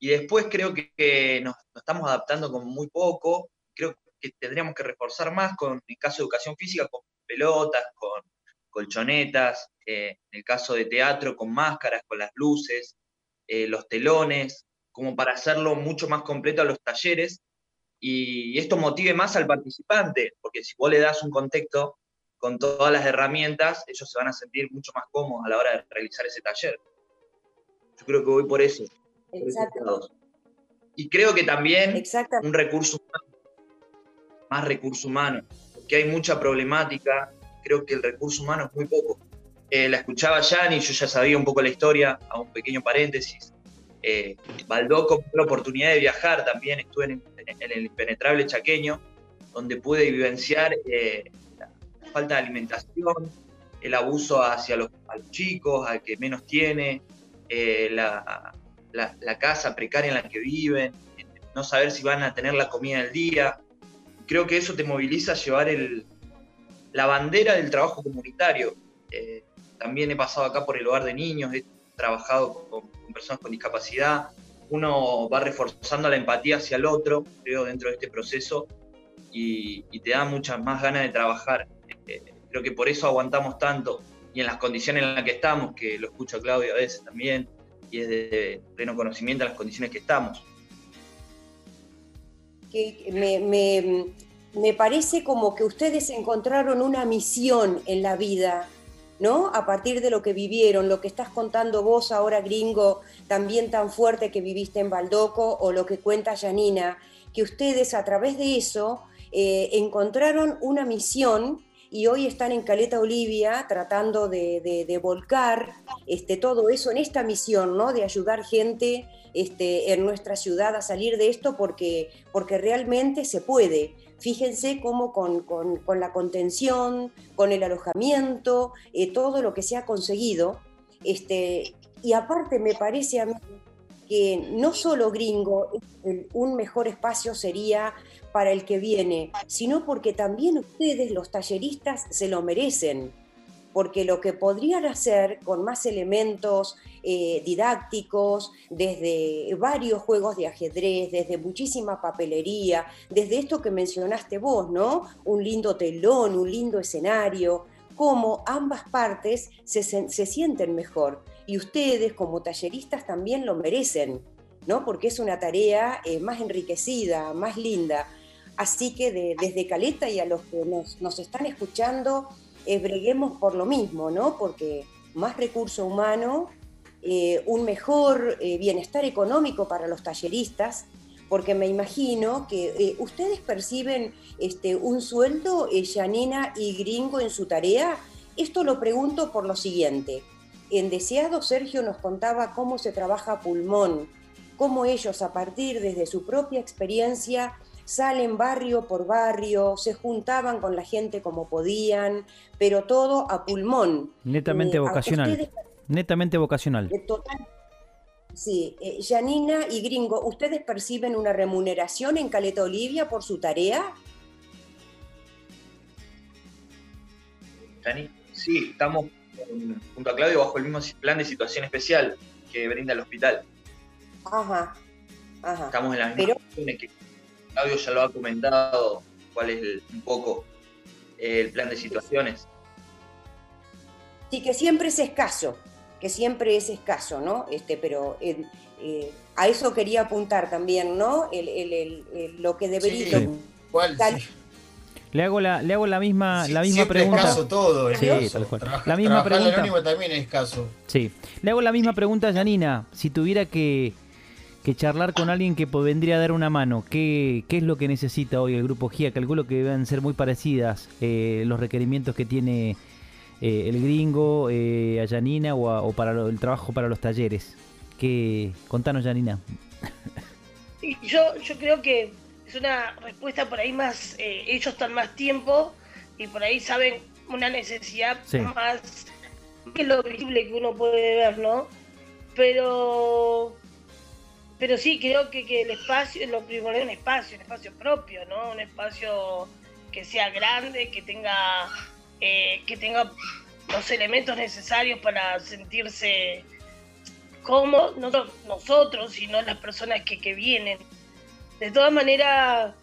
Y después creo que, que nos, nos, estamos adaptando con muy poco. Creo que tendríamos que reforzar más con, en caso de educación física, con pelotas, con colchonetas, eh, en el caso de teatro, con máscaras, con las luces, eh, los telones, como para hacerlo mucho más completo a los talleres y esto motive más al participante, porque si vos le das un contexto con todas las herramientas, ellos se van a sentir mucho más cómodos a la hora de realizar ese taller. Yo creo que voy por eso. Exacto. Y creo que también un recurso humano, más recurso humano, porque hay mucha problemática, creo que el recurso humano es muy poco. Eh, la escuchaba Yanni, yo ya sabía un poco la historia, a un pequeño paréntesis. Eh, Baldoco la oportunidad de viajar también, estuve en, en, el impenetrable chaqueño, donde pude vivenciar eh, la falta de alimentación, el abuso hacia los, a los chicos, al que menos tiene, eh, la, la, casa precaria en la que viven, no saber si van a tener la comida del día. Creo que eso te moviliza a llevar el, la bandera del trabajo comunitario. Eh, también he pasado acá por el hogar de niños, he trabajado con, personas con discapacidad. Uno va reforzando la empatía hacia el otro, creo, dentro de este proceso y, y te da muchas más ganas de trabajar. Eh, creo que por eso aguantamos tanto y en las condiciones en las que estamos, que lo escucho a Claudio a veces también, y es de pleno conocimiento de las condiciones que estamos. Que me, me, me, parece como que ustedes encontraron una misión en la vida, ¿no? A partir de lo que vivieron, lo que estás contando vos ahora, gringo, también tan fuerte que viviste en Baldoco, o lo que cuenta Janina, que ustedes a través de eso eh, encontraron una misión y hoy están en Caleta Olivia tratando de, volcar este, todo eso en esta misión, ¿no? De ayudar gente este, en nuestra ciudad a salir de esto porque, porque realmente se puede. Fíjense cómo con, con, con la contención, con el alojamiento, eh, todo lo que se ha conseguido. Este, y aparte me parece a mí que no solo gringo, un mejor espacio sería para el que viene, sino porque también ustedes, los talleristas, se lo merecen. Porque lo que podrían hacer con más elementos eh, didácticos, desde varios juegos de ajedrez, desde muchísima papelería, desde esto que mencionaste vos, ¿no? Un lindo telón, un lindo escenario, cómo ambas partes se, se sienten mejor. Y ustedes, como talleristas, también lo merecen, ¿no? Porque es una tarea eh, más enriquecida, más linda. Así que de, desde Caleta y a los que nos, están escuchando, eh, breguemos por lo mismo, ¿no? Porque más recurso humano, eh, un mejor eh, bienestar económico para los talleristas, porque me imagino que ustedes perciben este, un sueldo, Janina y Gringo, en su tarea. Esto lo pregunto por lo siguiente. En Deseado, Sergio nos contaba cómo se trabaja pulmón, cómo ellos a partir desde su propia experiencia salen barrio por barrio, se juntaban con la gente como podían, pero todo a pulmón. Netamente eh, vocacional. Ustedes, Netamente vocacional. Total, sí, eh, Janina y Gringo, ¿ustedes perciben una remuneración en Caleta Olivia por su tarea? Jani, sí, estamos junto a Claudio bajo el mismo plan de situación especial que brinda el hospital. Ajá, ajá. Estamos en la misma pero, que Claudio ya lo ha comentado, cuál es el- un poco eh, el plan de situaciones. Sí, que siempre es escaso, que siempre es escaso, ¿no? Este, pero eh, eh, a eso quería apuntar también, ¿no? El, el- el- el- lo que debería... Sí, sí. Le hago la, le hago la misma, Sí, la misma siempre pregunta. escaso todo, Sí, escaso. tal cual. Trabaja- La misma pregunta. anónimo también es escaso. Sí. Le hago la misma pregunta a Janina. Si tuviera que, que charlar con alguien que vendría a dar una mano, ¿qué, qué es lo que necesita hoy el grupo GIA? Calculo que deben ser muy parecidas eh, los requerimientos que tiene eh, el gringo eh, a Janina o, a- o para lo- el trabajo para los talleres. ¿Qué? Contanos, Janina. Y yo, yo creo que es una respuesta por ahí más, eh, ellos están más tiempo y por ahí saben una necesidad Sí. más que lo visible que uno puede ver, ¿no? Pero pero sí creo que, que el espacio, lo primero es un espacio, un espacio propio, ¿no? Un espacio que sea grande, que tenga eh, que tenga los elementos necesarios para sentirse cómodos, no nosotros, sino las personas que, que vienen. De todas maneras,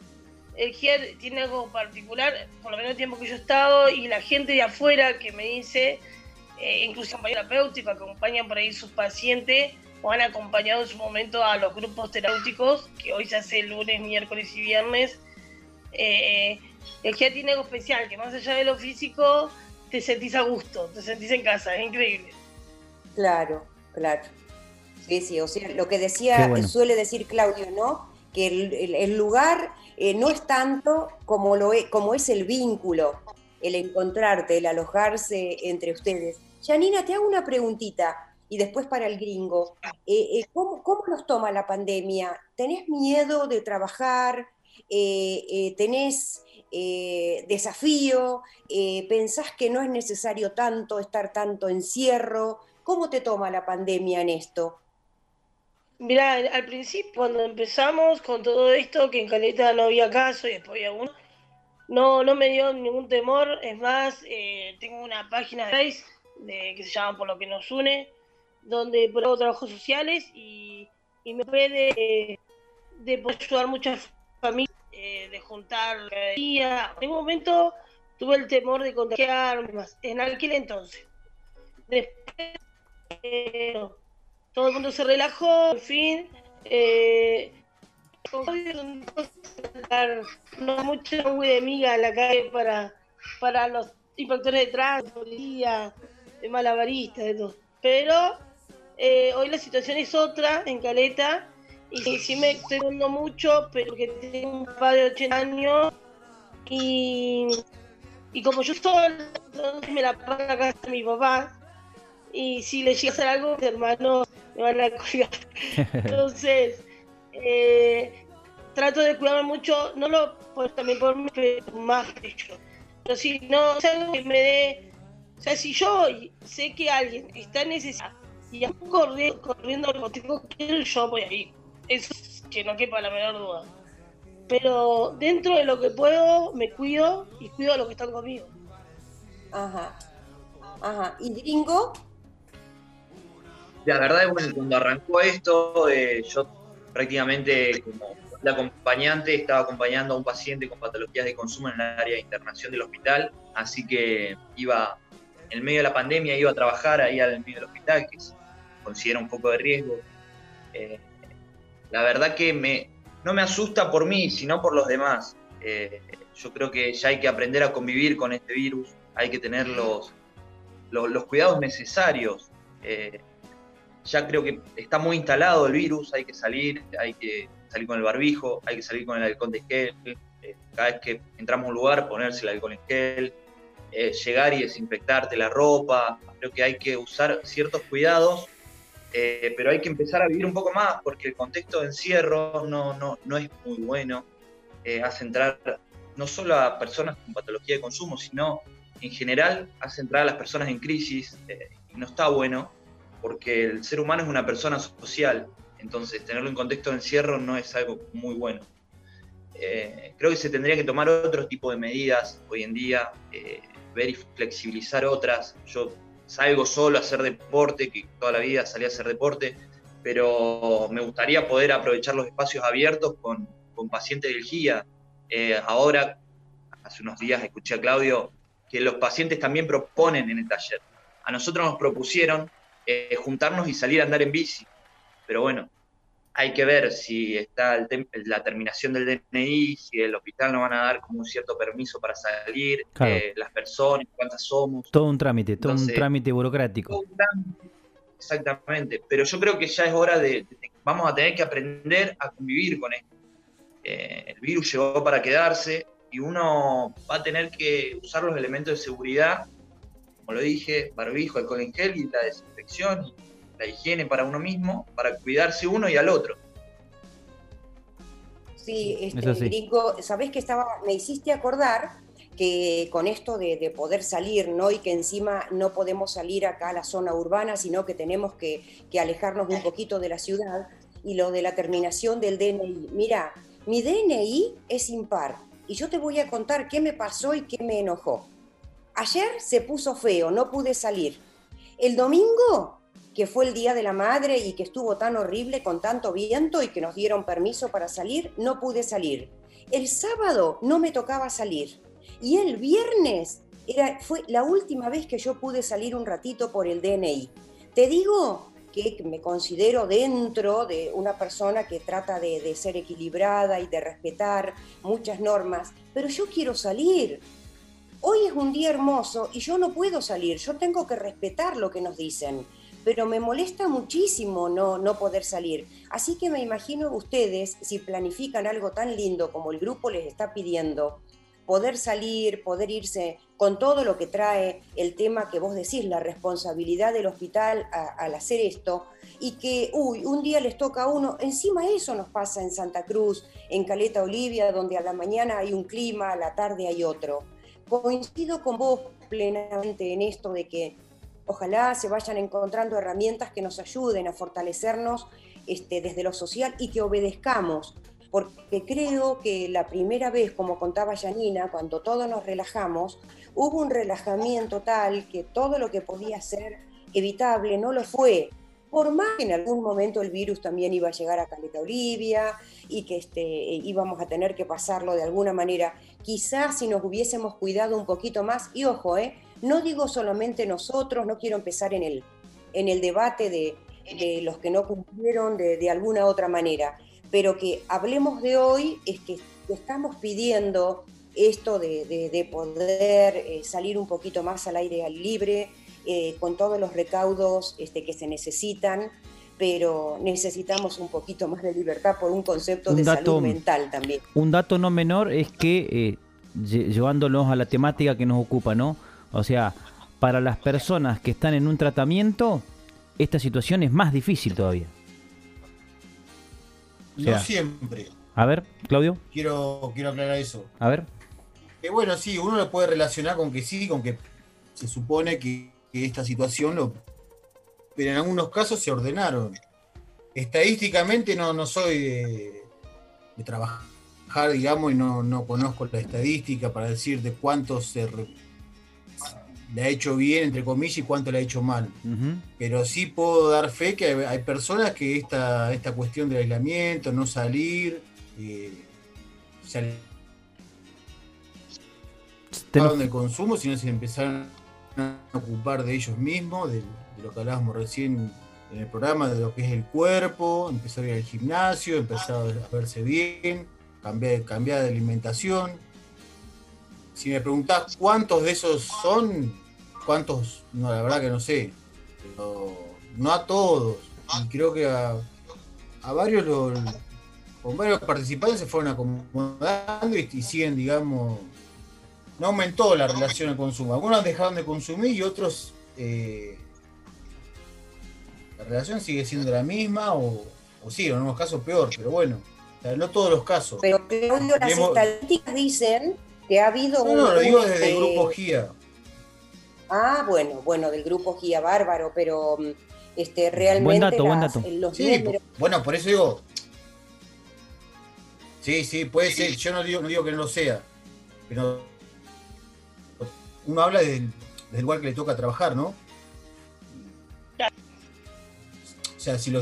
el GIER tiene algo particular, por lo menos el tiempo que yo he estado, y la gente de afuera que me dice, eh, incluso compañeros terapéuticos, acompañan por ahí sus pacientes, o han acompañado en su momento a los grupos terapéuticos, que hoy se hace lunes, miércoles y viernes. Eh, el GIER tiene algo especial, que más allá de lo físico, te sentís a gusto, te sentís en casa, es increíble. Claro, claro. Sí, sí, o sea, lo que decía, bueno. suele decir Claudio, ¿no? El, lugar eh, no es tanto como, lo es, como es el vínculo, el encontrarte, el alojarse entre ustedes. Janina, te hago una preguntita y después para el gringo. Eh, eh, ¿cómo, cómo nos toma la pandemia? ¿Tenés miedo de trabajar? ¿Tenés desafío? ¿Pensás que no es necesario tanto estar tanto encierro? ¿Cómo te toma la pandemia en esto? Mira, al principio, cuando empezamos con todo esto, que en Caleta no había caso y después había uno, no, no me dio ningún temor. Es más, eh, tengo una página de Face de, que se llama Por lo que nos une, donde hago trabajos sociales y, y me puede de poder ayudar muchas familias, eh, de juntar cada día. En un momento tuve el temor de contagiarme más, en aquel entonces. Después, eh, todo el mundo se relajó, en fin. Eh, no mucho muy de miga en la calle para, para los inspectores de tránsito, policía, de malabaristas, de todo. Pero eh, hoy la situación es otra en Caleta y sí, me estoy cuidando mucho, pero que tengo un papá de 80 años y, y como yo sola, entonces me la paga la casa de mi papá y si le llega a hacer algo, mis hermanos me van a colgar. Entonces, eh, trato de cuidarme mucho, no lo por, también por mí, más que yo. Pero si no, es algo que me dé. O sea, si yo sé que alguien está en necesidad y corriendo, corriendo lo tengo que yo voy a. Eso es que no quepa la menor duda. Pero dentro de lo que puedo, me cuido y cuido a los que están conmigo. Ajá. Ajá. ¿Y gringo? La verdad es bueno, cuando arrancó esto, eh, yo prácticamente como la acompañante estaba acompañando a un paciente con patologías de consumo en el área de internación del hospital, así que iba, en medio de la pandemia, iba a trabajar ahí al medio del hospital, que se considera un poco de riesgo. Eh, la verdad que me, no me asusta por mí, sino por los demás. Eh, yo creo que ya hay que aprender a convivir con este virus, hay que tener los, los, cuidados necesarios. Ya creo que está muy instalado el virus, hay que salir, hay que salir con el barbijo, hay que salir con el alcohol de gel, eh, cada vez que entramos a un lugar ponerse el alcohol en gel, eh, llegar y desinfectarte la ropa, creo que hay que usar ciertos cuidados, eh, pero hay que empezar a vivir un poco más porque el contexto de encierro no, no, no es muy bueno, hace entrar no solo a personas con patología de consumo, sino en general hace entrar a las personas en crisis y no está bueno porque el ser humano es una persona social, entonces tenerlo en contexto de encierro no es algo muy bueno. Eh, creo que se tendría que tomar otro tipo de medidas hoy en día, eh, ver y flexibilizar otras. Yo salgo solo a hacer deporte, que toda la vida salí a hacer deporte, pero me gustaría poder aprovechar los espacios abiertos con, con pacientes del GIA. Eh, ahora, hace unos días escuché a Claudio que los pacientes también proponen en el taller. A nosotros nos propusieron eh, juntarnos y salir a andar en bici. Pero bueno, hay que ver si está el tem- la terminación del DNI, si el hospital nos van a dar como un cierto permiso para salir, Claro. eh, las personas, cuántas somos. Todo un trámite, todo un trámite burocrático. Exactamente, pero yo creo que ya es hora de, de- vamos a tener que aprender a convivir con esto. Eh, el virus llegó para quedarse y uno va a tener que usar los elementos de seguridad, como lo dije, barbijo, alcohol en gel y la desinfección y la higiene para uno mismo, para cuidarse uno y al otro. Sí, este, Es así. Gringo, sabés que estaba, me hiciste acordar que con esto de, de poder salir, ¿no? Y que encima no podemos salir acá a la zona urbana, sino que tenemos que, que alejarnos un poquito de la ciudad, y lo de la terminación del DNI. Mira, mi DNI es impar, y yo te voy a contar qué me pasó y qué me enojó. Ayer se puso feo, no pude salir. El domingo, que fue el Día de la Madre y que estuvo tan horrible con tanto viento y que nos dieron permiso para salir, no pude salir. El sábado no me tocaba salir. Y el viernes fue la última vez que yo pude salir un ratito por el DNI. Te digo que me considero dentro de una persona que trata de ser equilibrada y de respetar muchas normas, pero yo quiero salir. Hoy es un día hermoso y yo no puedo salir, yo tengo que respetar lo que nos dicen, pero me molesta muchísimo no, no poder salir. Así que me imagino ustedes, si planifican algo tan lindo como el grupo les está pidiendo, poder salir, poder irse con todo lo que trae el tema que vos decís, la responsabilidad del hospital al hacer esto, y que, uy, un día les toca a uno, encima eso nos pasa en Santa Cruz, en Caleta Olivia, donde a la mañana hay un clima, a la tarde hay otro. Coincido con vos plenamente en esto de que ojalá se vayan encontrando herramientas que nos ayuden a fortalecernos este, desde lo social y que obedezcamos, porque creo que la primera vez, como contaba Janina, cuando todos nos relajamos, hubo un relajamiento tal que todo lo que podía ser evitable no lo fue. Por más que en algún momento el virus también iba a llegar a Caleta Olivia y que este, íbamos a tener que pasarlo de alguna manera, quizás si nos hubiésemos cuidado un poquito más, y ojo, ¿eh? no digo solamente nosotros, no quiero empezar en el, en el debate de, los que no cumplieron de, alguna otra manera, pero que hablemos de hoy es que estamos pidiendo esto de, de- de poder eh, salir un poquito más al aire libre, eh, con todos los recaudos este, que se necesitan, pero necesitamos un poquito más de libertad por un concepto Un de dato- salud mental también. Un dato no menor es que, eh, lle- llevándonos a la temática que nos ocupa, ¿no? O sea, para las personas que están en un tratamiento, esta situación es más difícil todavía. O sea, No siempre. a ver, Claudio, Quiero, quiero aclarar eso. a ver. Que bueno, sí, uno lo puede relacionar con que sí, con que se supone que, que esta situación lo. Pero en algunos casos se ordenaron. Estadísticamente no, no soy de, de trabajar, digamos, y no, no conozco la estadística para decir de cuánto se re- le ha hecho bien, entre comillas, y cuánto le ha hecho mal. Pero sí puedo dar fe que hay, hay personas que esta, esta cuestión del aislamiento, no salir, eh, se alejaron del consumo, sino se empezaron ocupar de ellos mismos, de, lo que hablábamos recién en el programa, de lo que es el cuerpo, empezar a ir al gimnasio, empezar a verse bien, cambiar, cambiar de alimentación. Si me preguntás cuántos de esos son, cuántos, no, la verdad que no sé, pero no a todos. Y creo que a, a varios, lo- con varios participantes se fueron acomodando y, y siguen, digamos, no aumentó la relación al consumo. Algunos dejaron de consumir y otros eh, la relación sigue siendo la misma o, o sí, en algunos casos peor, pero bueno, o sea, no todos los casos. Pero Claudio, las Hemos- estadísticas dicen que ha habido No, no, lo digo desde el grupo GIA. Ah, bueno, bueno, del grupo GIA Bárbaro, pero mm, este, realmente Buen dato, buen dato. los Sí, números- bueno, por eso digo. Sí, sí, puede ser. Yo no digo, no digo que no lo sea. Pero uno habla del, del lugar que le toca trabajar, ¿no? O sea, si lo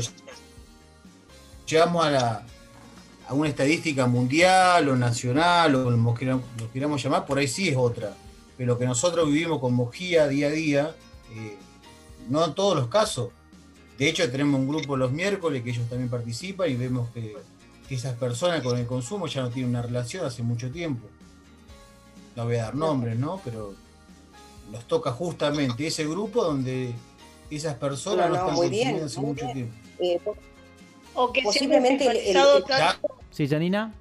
llevamos a la, a una estadística mundial o nacional o como queramos- lo queramos llamar, por ahí sí es otra. Pero lo que nosotros vivimos con Mojía día a día, eh, no en todos los casos. De hecho, tenemos un grupo los miércoles que ellos también participan y vemos que, que esas personas con el consumo ya no tienen una relación hace mucho tiempo. No voy a dar nombres, ¿no? Pero nos toca justamente ese grupo donde esas personas No, no, no, están muy bien, consumiendo hace mucho bien. tiempo. Eh, O que se han Posiblemente el- el- especializado el- tanto, Sí, Janina.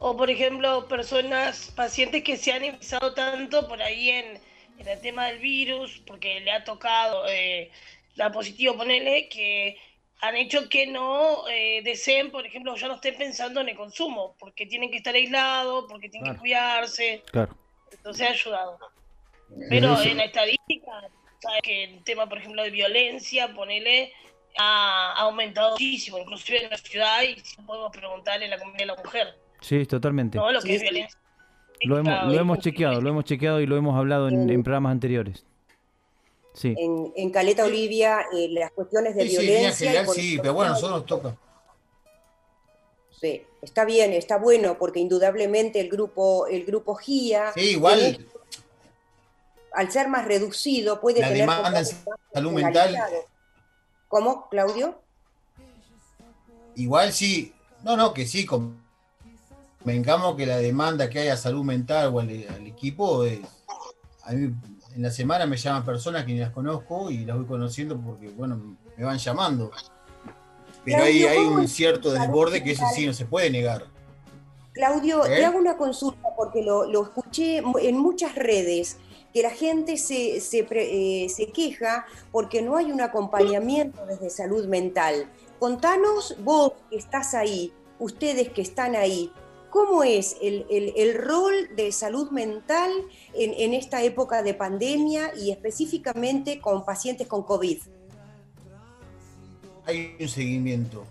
O por ejemplo, personas, pacientes que se han empezado tanto por ahí en, en el tema del virus, porque le ha tocado eh, la positivo, ponele, que han hecho que no eh, deseen, por ejemplo, ya no estén pensando en el consumo, porque tienen que estar aislados, porque tienen Claro. que cuidarse, Claro. Entonces ha ayudado. Pero Eso. en la estadística, sabes que el tema, por ejemplo, de violencia, ponele, ha aumentado muchísimo, inclusive en la ciudad, y si podemos preguntar en la comunidad de la mujer, Sí, totalmente. ¿no? Lo que Sí, es violencia. Lo hemos, lo hemos chequeado, lo hemos chequeado y lo hemos hablado en, en programas anteriores. Sí. En, en Caleta Olivia, eh, las cuestiones de Sí, sí, en violencia. general sí, pero bueno, a nosotros nos toca. Sí, está bien, está bueno, porque indudablemente el grupo, el grupo GIA, Sí, igual tiene- al ser más reducido, puede la tener demanda en salud mental. ¿Cómo, Claudio? igual sí, no, no, que sí, convengamos que la demanda que hay a salud mental o al, al equipo es, a mí en la semana me llaman personas que ni las conozco y las voy conociendo porque, bueno, me van llamando. Pero hay, Claudio, hay ¿cómo un cierto desborde que mental? sí no se puede negar. Claudio, ¿Eh? te hago una consulta porque lo, lo escuché en muchas redes, que la gente se, se, pre- eh, se queja porque no hay un acompañamiento desde salud mental. Contanos vos que estás ahí, ustedes que están ahí, ¿cómo es el, el- el rol de salud mental en, en esta época de pandemia y específicamente con pacientes con COVID? Hay un seguimiento.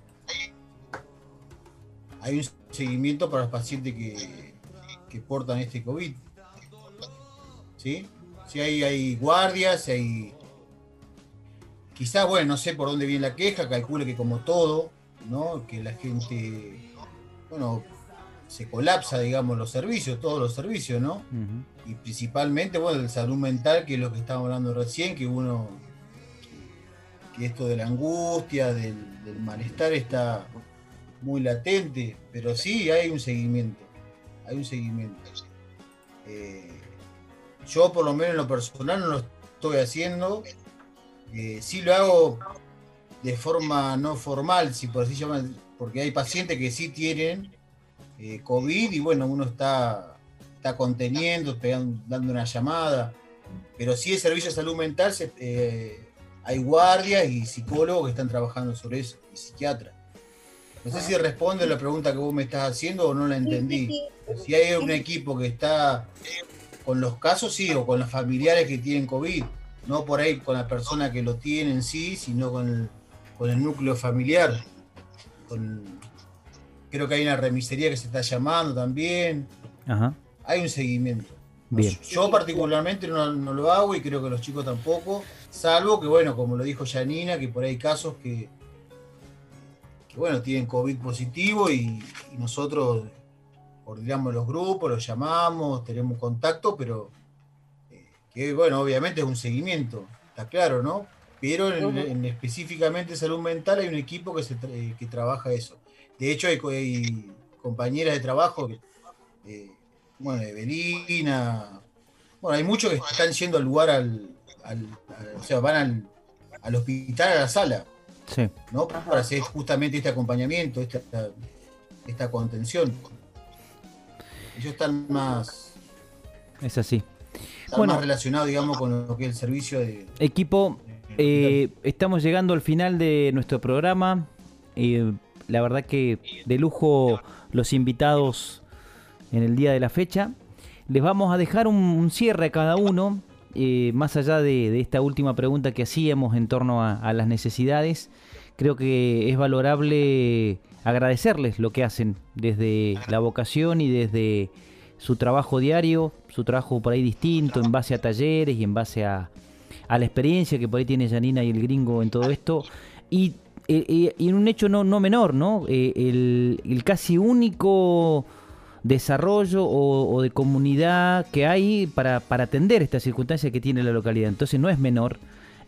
Hay un seguimiento para los pacientes que, que portan este COVID. ¿Sí? Si hay, hay guardias, hay. Quizás, bueno, no sé por dónde viene la queja, calcule que como todo, ¿no? Que la gente, bueno, se colapsa, digamos, los servicios, todos los servicios, ¿no? Y principalmente, bueno, el salud mental, que es lo que estábamos hablando recién, que uno, que esto de la angustia, del, malestar está muy latente, pero sí hay un seguimiento, hay un seguimiento. Eh, yo por lo menos en lo personal no lo estoy haciendo, eh, sí lo hago de forma no formal, si por así llaman, porque hay pacientes que sí tienen eh, COVID y bueno, uno está está conteniendo, dando una llamada, pero sí el servicio de salud mental, se- hay guardias y psicólogos que están trabajando sobre eso, y psiquiatras. No sé si responde a la pregunta que vos me estás haciendo o no la entendí. Si hay un equipo que está con los casos, sí, o con los familiares que tienen COVID, no por ahí con la persona que lo tiene en sí, sino con el, con el núcleo familiar. Con- creo que hay una remisería que se está llamando también Ajá. hay un seguimiento. Bien. Yo particularmente no, no lo hago y creo que los chicos tampoco, salvo que, bueno, como lo dijo Janina, que por ahí hay casos que, que bueno, tienen COVID positivo y, y nosotros coordinamos los grupos, los llamamos, tenemos contacto, pero eh, que, bueno, obviamente es un seguimiento, está claro, ¿no? Pero en, específicamente salud mental hay un equipo que, se tra- eh, que trabaja eso. De hecho, hay compañeras de trabajo que, eh, bueno, Evelina, bueno, hay muchos que están yendo al lugar, al, al- al- o sea, van al, al hospital, a la sala, Sí. ¿no? Para hacer justamente este acompañamiento, esta, esta contención. Ellos están más, Es así. están Bueno. más relacionados, digamos, con lo que es el servicio de... Equipo, eh, estamos llegando al final de nuestro programa. Eh, la verdad que de lujo los invitados en el día de la fecha. Les vamos a dejar un, cierre a cada uno, eh, más allá de, esta última pregunta que hacíamos en torno a, las necesidades. Creo que es valorable agradecerles lo que hacen desde la vocación y desde su trabajo diario, su trabajo por ahí distinto, en base a talleres y en base a, a la experiencia que por ahí tiene Janina y el gringo en todo esto. Y y, en un hecho no, no menor, ¿no? Eh, el, casi único desarrollo o, de comunidad que hay para, para, atender esta circunstancia que tiene la localidad. Entonces no es menor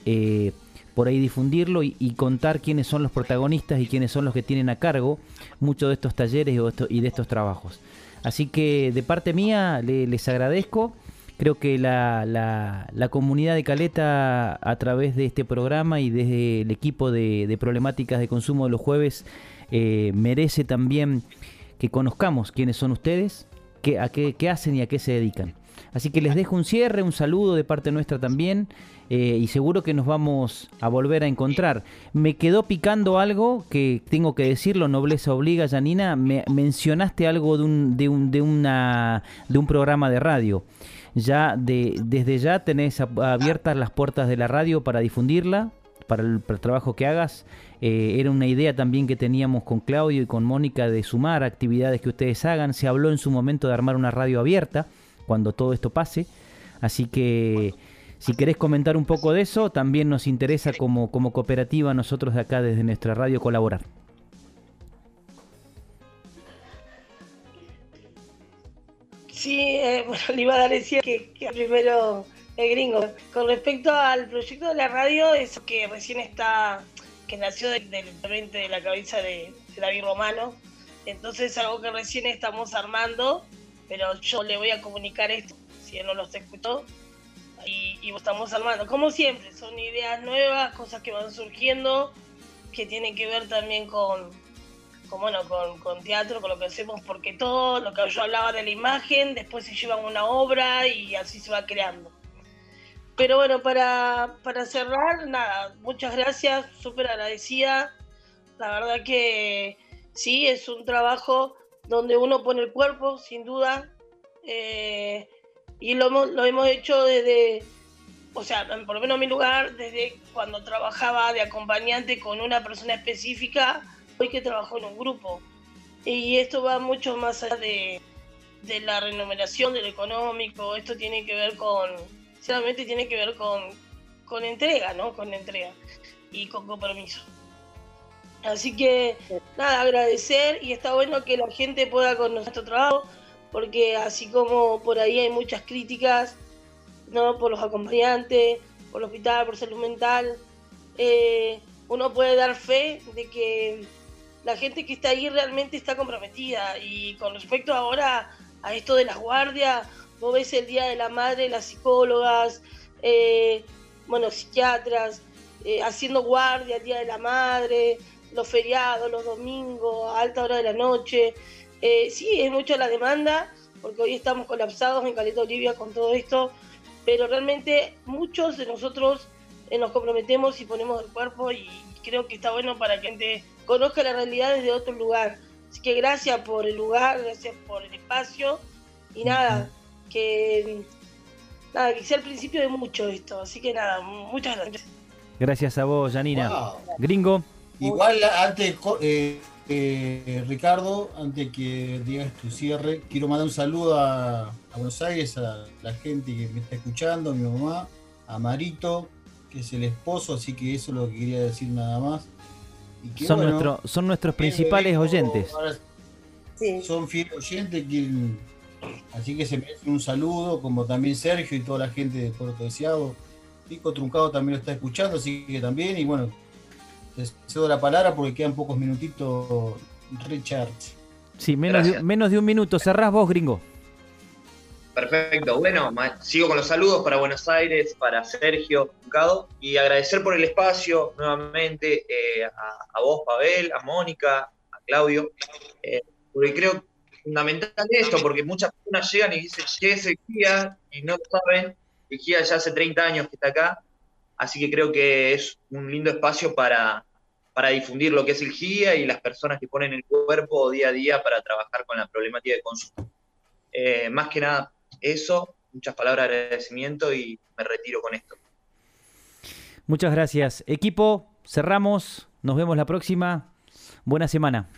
eh, por ahí difundirlo y, contar quiénes son los protagonistas y quiénes son los que tienen a cargo muchos de estos talleres y de estos trabajos. Así que de parte mía les agradezco. Creo que la, la, comunidad de Caleta a través de este programa y desde el equipo de, problemáticas de consumo de los jueves eh, merece también que conozcamos quiénes son ustedes, qué, a qué, hacen y a qué se dedican. Así que les dejo un cierre, un saludo de parte nuestra también eh, y seguro que nos vamos a volver a encontrar. Me quedó picando algo que tengo que decirlo, nobleza obliga, Janina. Me mencionaste algo de un, de un, de una, de un programa de radio. Ya de, desde ya tenés abiertas las puertas de la radio para difundirla, para el, trabajo que hagas. Eh, era una idea también que teníamos con Claudio y con Mónica de sumar actividades que ustedes hagan. Se habló en su momento de armar una radio abierta cuando todo esto pase. Así que si querés comentar un poco de eso, también nos interesa como, como cooperativa nosotros de acá desde nuestra radio colaborar. Sí, eh, bueno, le iba a dar decir que, primero el gringo. Con respecto al proyecto de la radio, eso que recién está, que nació del de la cabeza de, David Romano, entonces es algo que recién estamos armando pero yo le voy a comunicar esto, si él no los escuchó, y, estamos armando. Como siempre, son ideas nuevas, cosas que van surgiendo, que tienen que ver también con, bueno, con, teatro, con lo que hacemos, porque todo lo que yo hablaba de la imagen, después se lleva una obra y así se va creando. Pero bueno, para, para cerrar, nada, muchas gracias, súper agradecida. La verdad que sí, es un trabajo donde uno pone el cuerpo, sin duda, eh, y lo, lo, hemos hecho desde, o sea, por lo menos en mi lugar, desde cuando trabajaba de acompañante con una persona específica, hoy que trabajo en un grupo. Y esto va mucho más allá de, de la remuneración, del económico, esto tiene que ver con, sinceramente tiene que ver con, con entrega, ¿no? Con entrega y con compromiso. Así que nada, agradecer y está bueno que la gente pueda conocer nuestro trabajo, porque así como por ahí hay muchas críticas, ¿no? Por los acompañantes, por el hospital, por salud mental, eh, uno puede dar fe de que la gente que está ahí realmente está comprometida. Y con respecto ahora a esto de las guardias, vos ves el Día de la Madre, las psicólogas, eh, bueno, psiquiatras, eh, haciendo guardia el Día de la Madre, los feriados, los domingos, a alta hora de la noche. Eh, sí, es mucha la demanda, porque hoy estamos colapsados en Caleta Olivia con todo esto, pero realmente muchos de nosotros nos comprometemos y ponemos el cuerpo y creo que está bueno para que gente conozca la realidad desde otro lugar. Así que gracias por el lugar, gracias por el espacio y nada, que nada, que sea el principio de mucho esto. Así que nada, muchas gracias. Gracias a vos, Janina. Gringo. Igual antes, eh, eh, Ricardo, antes que digas tu cierre, quiero mandar un saludo a, Buenos Aires, a la gente que me está escuchando, a mi mamá, a Marito, que es el esposo, así que eso es lo que quería decir nada más. son, son nuestros principales oyentes. Son fieles oyentes, así que se merecen un saludo, como también Sergio y toda la gente de Puerto Deseado. Pico Truncado también lo está escuchando, así que también, y bueno, les cedo la palabra porque quedan pocos minutitos, Richard. Sí, menos de, menos de un minuto. Cerrás vos, gringo. Perfecto. Bueno, sigo con los saludos para Buenos Aires, para Sergio y agradecer por el espacio nuevamente eh, a, vos, Pavel, a Mónica, a Claudio, eh, porque creo fundamental esto, porque muchas personas llegan y dicen, ¿qué es el GIA? Y no saben, el GIA ya hace 30 años que está acá, así que creo que es un lindo espacio para, para difundir lo que es el GIA y las personas que ponen el cuerpo día a día para trabajar con la problemática de consumo. Eh, más que nada, eso, muchas palabras de agradecimiento y me retiro con esto. Muchas gracias. Equipo, cerramos. Nos vemos la próxima. Buena semana.